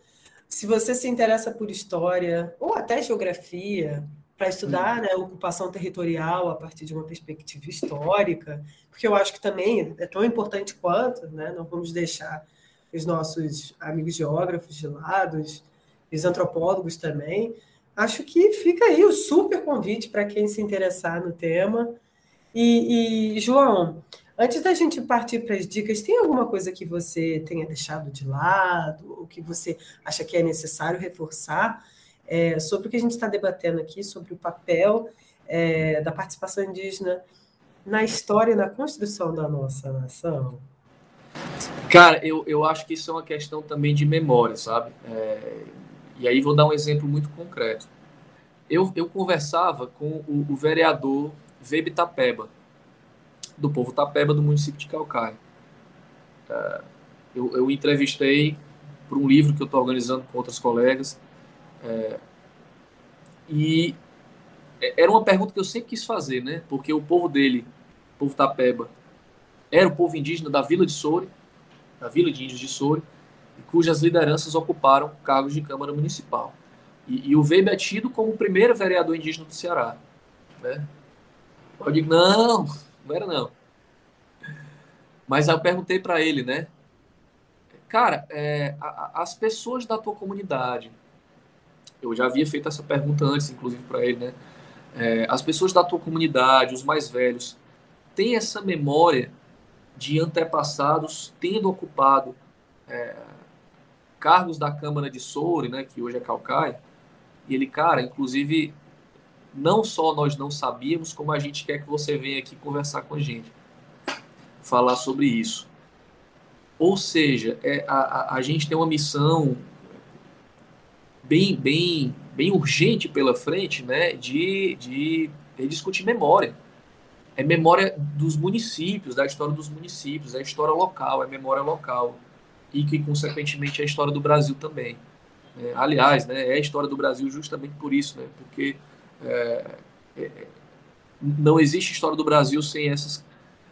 se você se interessa por história ou até geografia, para estudar né, ocupação territorial a partir de uma perspectiva histórica, porque eu acho que também é tão importante quanto, né? Não vamos deixar os nossos amigos geógrafos de lado, os, os antropólogos também. Acho que fica aí o super convite para quem se interessar no tema. E, e, João, antes da gente partir para as dicas, tem alguma coisa que você tenha deixado de lado, ou que você acha que é necessário reforçar é, sobre o que a gente está debatendo aqui, sobre o papel é, da participação indígena na história e na construção da nossa nação? Cara, eu, eu acho que isso é uma questão também de memória, sabe? É, e aí vou dar um exemplo muito concreto. Eu, eu conversava com o, o vereador Vebe Tapeba, do povo Tapeba do município de Calcaia. É, eu, eu entrevistei por um livro que eu estou organizando com outros colegas. É, e era uma pergunta que eu sempre quis fazer, né? Porque o povo dele, o povo Tapeba, era o povo indígena da Vila de Soure, da Vila de Índios de Soure, cujas lideranças ocuparam cargos de Câmara Municipal. E, e o Weber é tido como o primeiro vereador indígena do Ceará. Né? Eu digo, não, não era não. Mas eu perguntei para ele, né? Cara, é, a, as pessoas da tua comunidade, eu já havia feito essa pergunta antes, inclusive para ele, né? É, as pessoas da tua comunidade, os mais velhos, têm essa memória de antepassados tendo ocupado é, cargos da Câmara de Soure, né, que hoje é Calcaia, e ele, cara, inclusive não só nós não sabíamos, como a gente quer que você venha aqui conversar com a gente, falar sobre isso. Ou seja, é, a, a, a gente tem uma missão bem, bem, bem urgente pela frente, né, de, de, discutir memória. É memória dos municípios, da história dos municípios, é história local, é memória local. E que, consequentemente, é a história do Brasil também. É, aliás, né, é a história do Brasil justamente por isso, né, porque é, é, não existe história do Brasil sem essas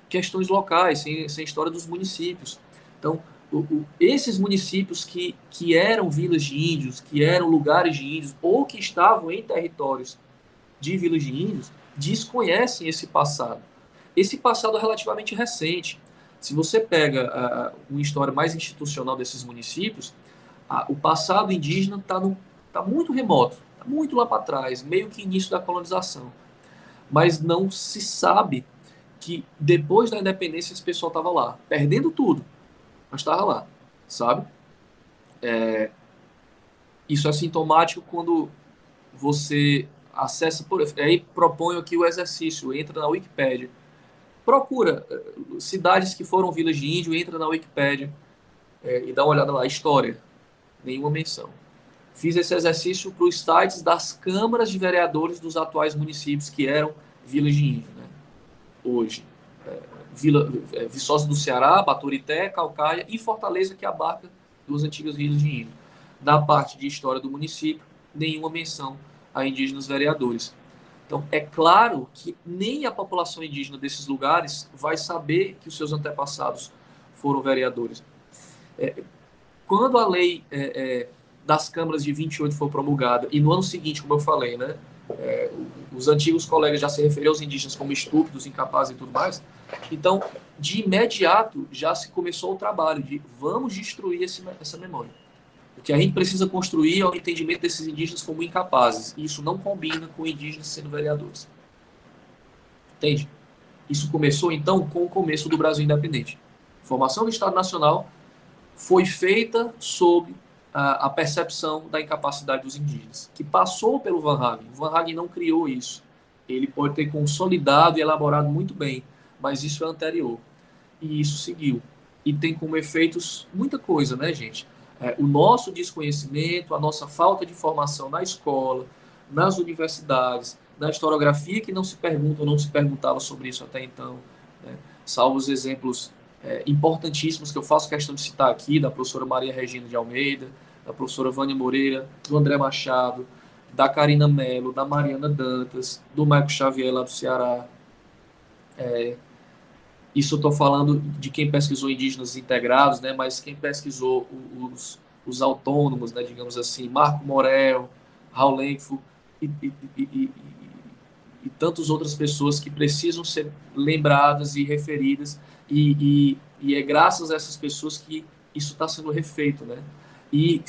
questões locais, sem, sem história dos municípios. Então, o, o, esses municípios que, que eram vilas de índios, que eram lugares de índios, ou que estavam em territórios de vilas de índios, desconhecem esse passado. Esse passado é relativamente recente. Se você pega uh, uma história mais institucional desses municípios, uh, o passado indígena está tá muito remoto, muito lá para trás, meio que início da colonização. Mas não se sabe que depois da independência esse pessoal estava lá, perdendo tudo, mas estava lá, sabe? É, isso é sintomático quando você acessa por aí proponho aqui o exercício, entra na Wikipédia, procura eh, cidades que foram vilas de índio, entra na Wikipédia é, e dá uma olhada lá, história, nenhuma menção. Fiz esse exercício para os sites das câmaras de vereadores dos atuais municípios que eram vilas de índio, né? Hoje, é, Vila, é, Viçosa do Ceará, Baturité, Calcaia e Fortaleza, que abarca duas antigas vilas de índio. Na parte de história do município, nenhuma menção a indígenas vereadores. Então, é claro que nem a população indígena desses lugares vai saber que os seus antepassados foram vereadores. É, quando a lei é, é, das câmaras de 28 for promulgada, e no ano seguinte, como eu falei, né, é, os antigos colegas já se referiam aos indígenas como estúpidos, incapazes e tudo mais, então, de imediato, já se começou o trabalho de vamos destruir esse, essa memória. O que a gente precisa construir é o entendimento desses indígenas como incapazes. E isso não combina com indígenas sendo vereadores. Entende? Isso começou, então, com o começo do Brasil independente. Formação do Estado Nacional foi feita sob a, percepção da incapacidade dos indígenas, que passou pelo Van Hagen. O Van Hagen não criou isso. Ele pode ter consolidado e elaborado muito bem, mas isso é anterior. E isso seguiu. E tem como efeitos muita coisa, né, gente? é, o nosso desconhecimento, a nossa falta de formação na escola, nas universidades, na historiografia que não se pergunta ou não se perguntava sobre isso até então, né? salvo os exemplos é, importantíssimos que eu faço questão de citar aqui, da professora Maria Regina de Almeida, da professora Vânia Moreira, do André Machado, da Karina Mello, da Mariana Dantas, do Marco Xavier lá do Ceará, é, isso eu estou falando de quem pesquisou indígenas integrados, né, mas quem pesquisou os, os autônomos, né, digamos assim, Marco Morel, Raul Lenkfo e, e, e, e, tantas outras pessoas que precisam ser lembradas e referidas, e, é graças a essas pessoas que isso está sendo refeito. Né? E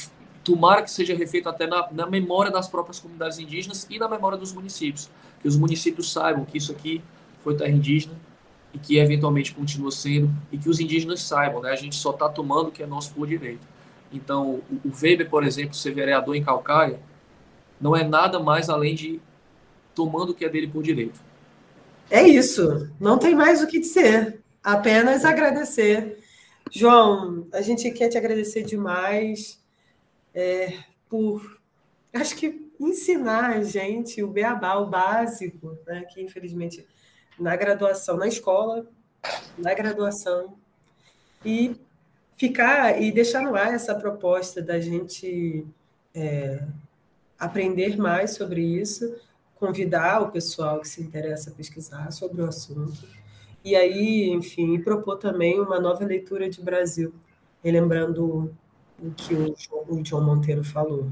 tomara que seja refeito até na, na memória das próprias comunidades indígenas e na memória dos municípios, que os municípios saibam que isso aqui foi terra indígena, e que eventualmente continua sendo, e que os indígenas saibam, né? A gente só está tomando o que é nosso por direito. Então, o, o Weber, por exemplo, ser vereador em Calcaia, não é nada mais além de tomando o que é dele por direito. É isso. Não tem mais o que dizer. Apenas agradecer. João, a gente quer te agradecer demais é, por, acho que, ensinar a gente o beabá, o básico, né, que infelizmente na graduação, na escola, na graduação, e ficar e deixar no ar essa proposta da gente é, aprender mais sobre isso, convidar o pessoal que se interessa a pesquisar sobre o assunto, e aí, enfim, propor também uma nova leitura de Brasil, relembrando o que o João, o João Monteiro falou.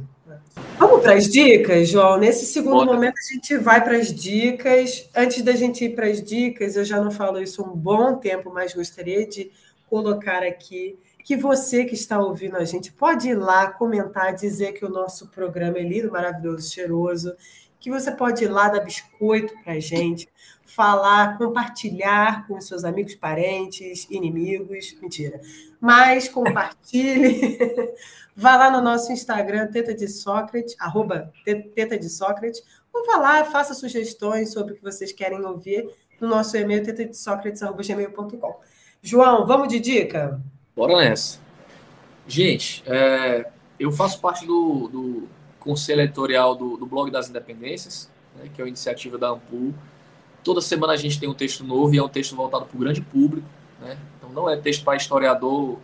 Vamos para as dicas, João? Nesse segundo Bora. momento, a gente vai para as dicas. Antes da gente ir para as dicas, eu já não falo isso há um bom tempo, mas gostaria de colocar aqui que você que está ouvindo a gente pode ir lá comentar, dizer que o nosso programa é lindo, maravilhoso, cheiroso, que você pode ir lá dar biscoito para a gente, falar, compartilhar com seus amigos, parentes, inimigos, mentira. Mas compartilhe, <laughs> vá lá no nosso Instagram, Teta de Sócrates, arroba Teta de Sócrates, ou vá lá, faça sugestões sobre o que vocês querem ouvir no nosso e-mail, tetadesócrates.gmail.com. João, vamos de dica? Bora nessa. Gente, é, eu faço parte do, do conselho editorial do, do Blog das Independências, né, que é uma iniciativa da Ampul, Toda semana a gente tem um texto novo e é um texto voltado para o grande público. Né? Então não é texto para historiador,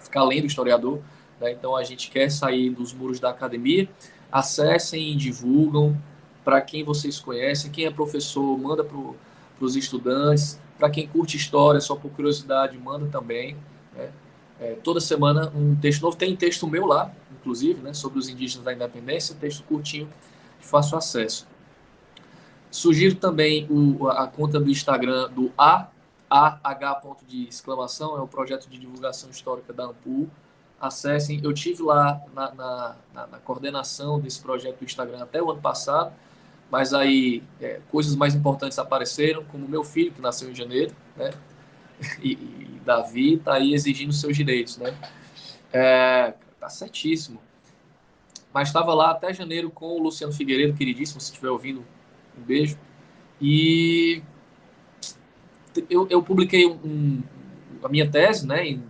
ficar lendo historiador, Né? Então a gente quer sair dos muros da academia. Acessem divulgam para quem vocês conhecem. Quem é professor, manda para os estudantes. Para quem curte história, só por curiosidade, manda também. Né? É, toda semana um texto novo. Tem texto meu lá, inclusive, né, sobre os indígenas da independência, texto curtinho de fácil acesso. Sugiro também o, a conta do Instagram do A, AH ponto de exclamação, é o projeto de divulgação histórica da Ampul. Acessem, eu tive lá na, na, na, na coordenação desse projeto do Instagram até o ano passado, mas aí é, coisas mais importantes apareceram, como meu filho, que nasceu em janeiro, né? <laughs> E, e Davi está aí exigindo seus direitos, né? É, tá certíssimo. Mas estava lá até janeiro com o Luciano Figueiredo, queridíssimo, se estiver ouvindo, um beijo. E eu, eu publiquei um, a minha tese, né, em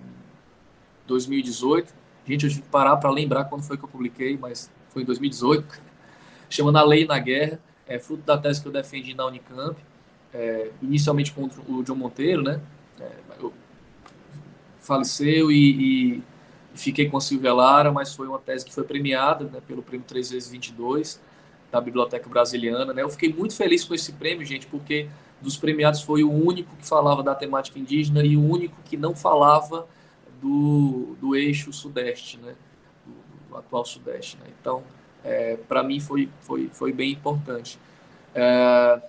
2018. Gente, eu tive que parar para lembrar quando foi que eu publiquei, mas foi em 2018. Chamando A Lei na Guerra. É fruto da tese que eu defendi na Unicamp. É, inicialmente contra o John Monteiro, né? É, eu, faleceu e, e, fiquei com a Silvia Lara, mas foi uma tese que foi premiada né, pelo prêmio 3 vezes 22 da Biblioteca Brasiliana. Né? Eu fiquei muito feliz com esse prêmio, gente, porque dos premiados foi o único que falava da temática indígena e o único que não falava do, do eixo sudeste, né? do, do atual sudeste. Né? Então, é, para mim foi, foi, foi bem importante. É,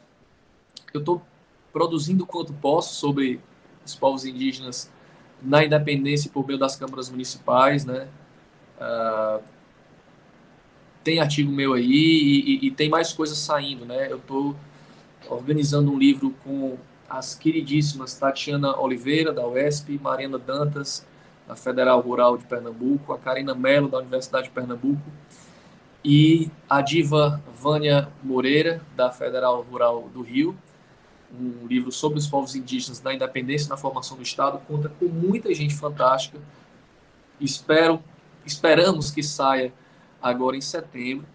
eu estou produzindo quanto posso sobre os povos indígenas na independência por meio das câmaras municipais, né? Uh, tem artigo meu aí e, e, e, tem mais coisas saindo, né? Eu estou organizando um livro com as queridíssimas Tatiana Oliveira, da UESP, Mariana Dantas, da Federal Rural de Pernambuco, a Karina Mello, da Universidade de Pernambuco, e a diva Vânia Moreira, da Federal Rural do Rio, um livro sobre os povos indígenas na independência e na formação do Estado, conta com muita gente fantástica. Espero, esperamos que saia agora em setembro.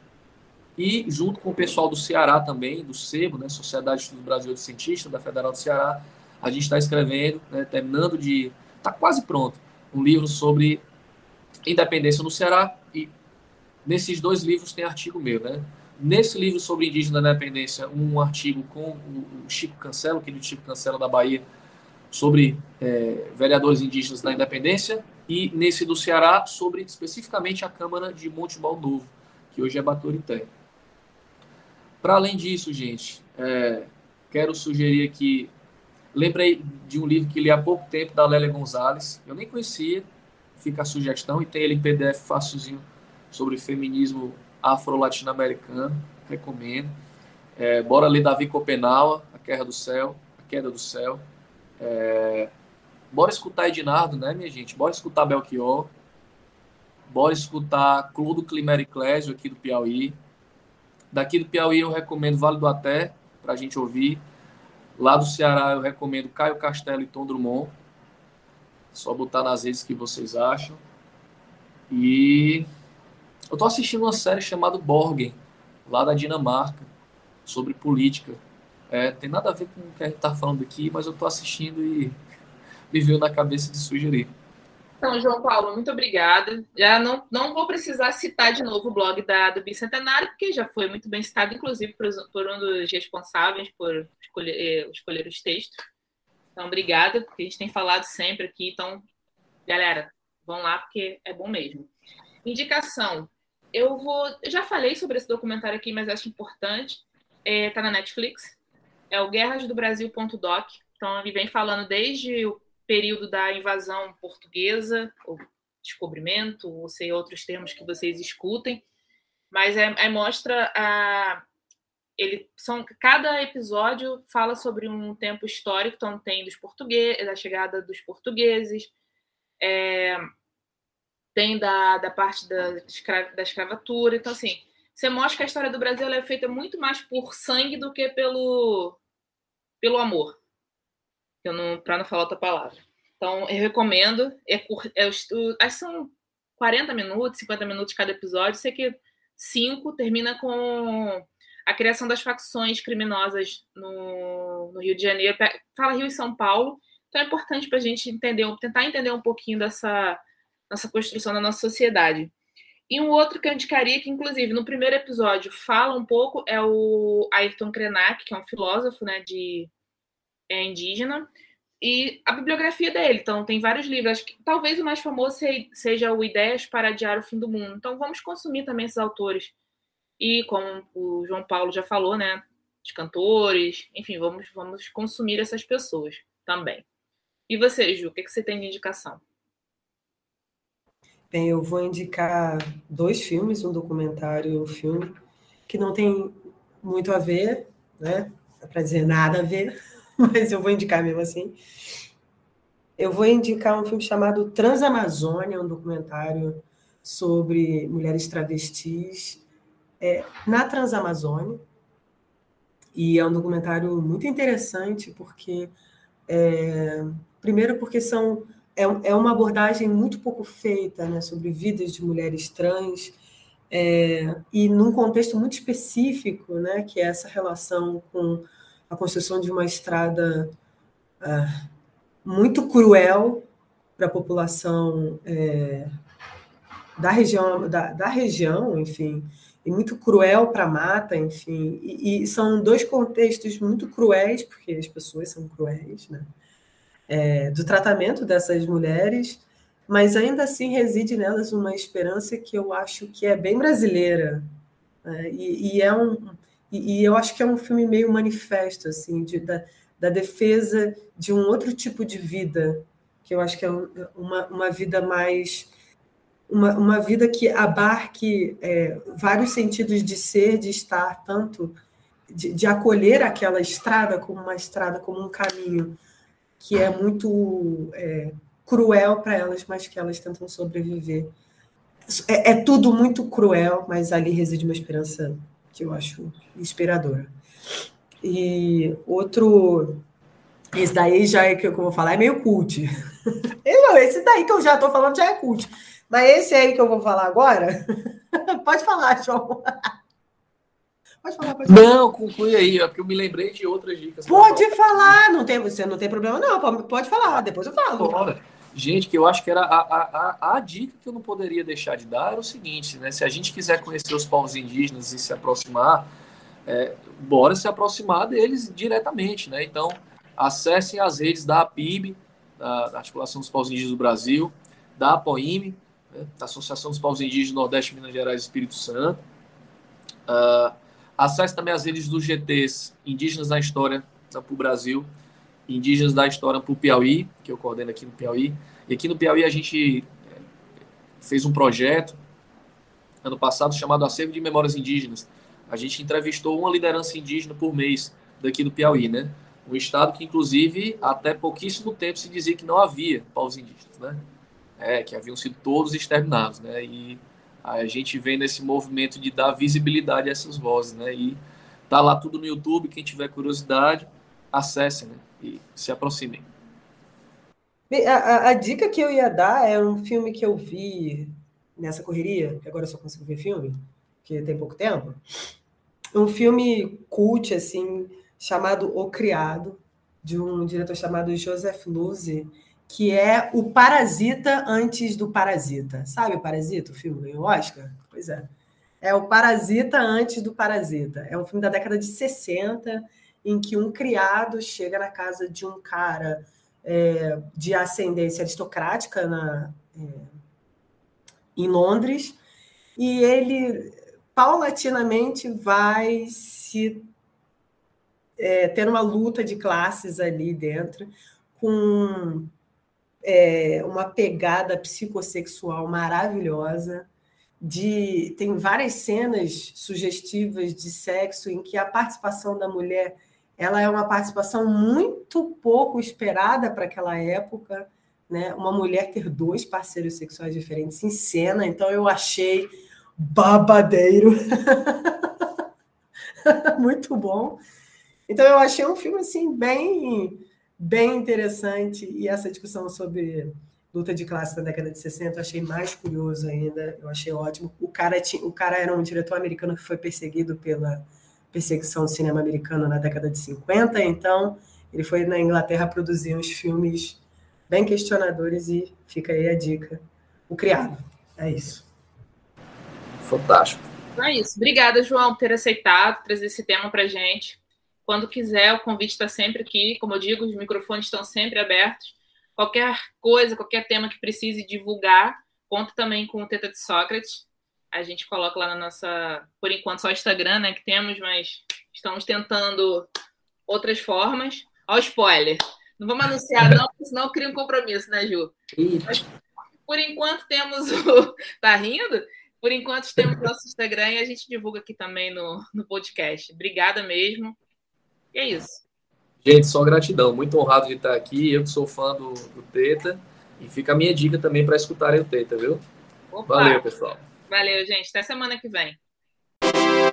E junto com o pessoal do Ceará também, do SEBO, né, Sociedade de Estudos Brasil de Cientistas, da Federal do Ceará, a gente está escrevendo, né, terminando de. Está quase pronto, um livro sobre independência no Ceará. E nesses dois livros tem artigo meu, né? Nesse livro sobre indígena da independência, um artigo com o Chico Cancelo, querido Chico Cancelo da Bahia, sobre é, vereadores indígenas da independência, e nesse do Ceará, sobre especificamente a Câmara de Monte Baldovo, que hoje é Baturité. Para além disso, gente, é, quero sugerir aqui. Lembrei de um livro que li há pouco tempo, da Lélia Gonzalez. Eu nem conhecia, fica a sugestão, e tem ele em PDF facilzinho sobre feminismo afro-latino-americano, recomendo. É, bora ler Davi Copenaua, A Queda do Céu, A Queda do Céu. É, bora escutar Ednardo, né, minha gente? Bora escutar Belchior. Bora escutar Clodo Climericlésio, aqui do Piauí. Daqui do Piauí eu recomendo Vale do Até, para a gente ouvir. Lá do Ceará eu recomendo Caio Castelo e Tom Drummond. Só botar nas redes que vocês acham. E eu tô assistindo uma série chamada Borgen, lá da Dinamarca, sobre política. É, tem nada a ver com o que a gente tá falando aqui, mas eu tô assistindo e me veio na cabeça de sugerir. Então, João Paulo, muito obrigada. Já não, não vou precisar citar de novo o blog da, do Bicentenário, porque já foi muito bem citado, inclusive por, por um dos responsáveis por escolher, eh, escolher os textos. Então, obrigada, porque a gente tem falado sempre aqui. Então, galera, vão lá, porque é bom mesmo. Indicação eu vou. Eu já falei sobre esse documentário aqui, mas acho importante. É, tá na Netflix. É o Guerras do. Então, ele vem falando desde o período da invasão portuguesa, ou descobrimento, ou sei outros termos que vocês escutem. Mas é, é mostra a. Ele, são, cada episódio fala sobre um tempo histórico, então tem dos portugueses, da chegada dos portugueses, é, tem da, da parte da, escra, da escravatura. Então, assim, você mostra que a história do Brasil é feita muito mais por sangue do que pelo, pelo amor. Para não falar outra palavra. Então, eu recomendo. É, é, que são 40 minutos, 50 minutos cada episódio. Sei que cinco termina com a criação das facções criminosas no, no Rio de Janeiro. Fala Rio e São Paulo. Então, é importante para a gente entender, tentar entender um pouquinho dessa nossa construção da nossa sociedade. E um outro que eu indicaria, que inclusive no primeiro episódio fala um pouco, é o Ayrton Krenak, que é um filósofo né, de, é, indígena, e a bibliografia dele. Então, tem vários livros. Que, talvez o mais famoso seja o Ideias para Adiar o Fim do Mundo. Então, vamos consumir também esses autores. E, como o João Paulo já falou, né, de cantores, enfim, vamos, vamos consumir essas pessoas também. E você, Ju, o que você tem de indicação? Bem, eu vou indicar dois filmes, um documentário e um filme, que não tem muito a ver, né? Para dizer nada a ver, <laughs> mas eu vou indicar mesmo assim. Eu vou indicar um filme chamado Transamazônia, um documentário sobre mulheres travestis é, na Transamazônia. E é um documentário muito interessante, porque, é, primeiro, porque são é, é uma abordagem muito pouco feita né, sobre vidas de mulheres trans, é, e num contexto muito específico, né, que é essa relação com a construção de uma estrada ah, muito cruel para a população é, da região, da, da, região, enfim, e muito cruel para a mata, enfim, e, e, são dois contextos muito cruéis, porque as pessoas são cruéis, né? É, do tratamento dessas mulheres, mas ainda assim reside nelas uma esperança que eu acho que é bem brasileira. Né? E, e, é um, e, e, eu acho que é um filme meio manifesto assim, de, da, da defesa de um outro tipo de vida, que eu acho que é uma, uma vida mais. Uma, uma vida que abarque é, vários sentidos de ser, de estar, tanto de, de acolher aquela estrada como uma estrada, como um caminho, que é muito é, cruel para elas, mas que elas tentam sobreviver. É, é, tudo muito cruel, mas ali reside uma esperança que eu acho inspiradora. E outro, esse daí já é que eu vou falar, é meio cult. <laughs> esse daí que eu já estou falando já é cult. Mas esse aí que eu vou falar agora, <laughs> pode falar, João. Pode falar, pode falar. Não, conclui aí, é porque eu me lembrei de outras dicas. Pode falar, não tem, você não tem problema, não. Pode falar, depois eu falo. Bora. Gente, que eu acho que era a, a, a, a, dica que eu não poderia deixar de dar era o seguinte, né? Se a gente quiser conhecer os povos indígenas e se aproximar, é, bora se aproximar deles diretamente, né? Então, acessem as redes da APIB, da Articulação dos Povos Indígenas do Brasil, da APOIME, né? da Associação dos Povos Indígenas do Nordeste, Minas Gerais e Espírito Santo. Uh, Acesse também as redes dos GTs Indígenas da História para o Brasil, Indígenas da História para o Piauí, que eu coordeno aqui no Piauí. E aqui no Piauí a gente é, fez um projeto ano passado chamado Acervo de Memórias Indígenas. A gente entrevistou uma liderança indígena por mês daqui do Piauí, né? Um estado que, inclusive, até pouquíssimo tempo se dizia que não havia povos indígenas, né? É, que haviam sido todos exterminados, né? E a gente vem nesse movimento de dar visibilidade a essas vozes, né? E tá lá tudo no YouTube, quem tiver curiosidade, acesse, né? E se aproximem. A, a, a, dica que eu ia dar é um filme que eu vi nessa correria, que agora eu só consigo ver filme, que tem pouco tempo. Um filme cult, assim, chamado O Criado, de um diretor chamado Joseph Luzzi, que é o Parasita antes do Parasita. Sabe o Parasita, o filme ganhou Oscar? Pois é. É o Parasita antes do Parasita. É um filme da década de 60, em que um criado chega na casa de um cara é, de ascendência aristocrática na, é, em Londres, e ele paulatinamente vai se é, ter uma luta de classes ali dentro, com é, uma pegada psicossexual maravilhosa. De, tem várias cenas sugestivas de sexo em que a participação da mulher ela é uma participação muito pouco esperada para aquela época, né? Uma mulher ter dois parceiros sexuais diferentes em cena, então eu achei babadeiro. <laughs> muito bom. Então eu achei um filme assim bem bem interessante. E essa discussão sobre luta de classe da década de 60 eu achei mais curioso ainda, eu achei ótimo. O cara, tinha, o cara era um diretor americano que foi perseguido pela perseguição do cinema americano na década de 50, então ele foi na Inglaterra produzir uns filmes bem questionadores e fica aí a dica o criado. É isso. Fantástico. Então é isso. Obrigada, João, por ter aceitado trazer esse tema para gente. Quando quiser, o convite está sempre aqui. Como eu digo, os microfones estão sempre abertos. Qualquer coisa, qualquer tema que precise divulgar, conta também com o Teta de Sócrates. A gente coloca lá na nossa, por enquanto, só o Instagram, né, que temos, mas estamos tentando outras formas. Olha o spoiler. Não vamos anunciar, não, porque senão cria um compromisso, né, Ju? Mas, por enquanto temos o. <laughs> Tá rindo? Por enquanto temos o nosso Instagram e a gente divulga aqui também no, no podcast. Obrigada mesmo. E é isso. Gente, só gratidão. Muito honrado de estar aqui. Eu que sou fã do, do Teta. E fica a minha dica também para escutarem o Teta, viu? Opa. Valeu, pessoal. Valeu, gente. Até semana que vem.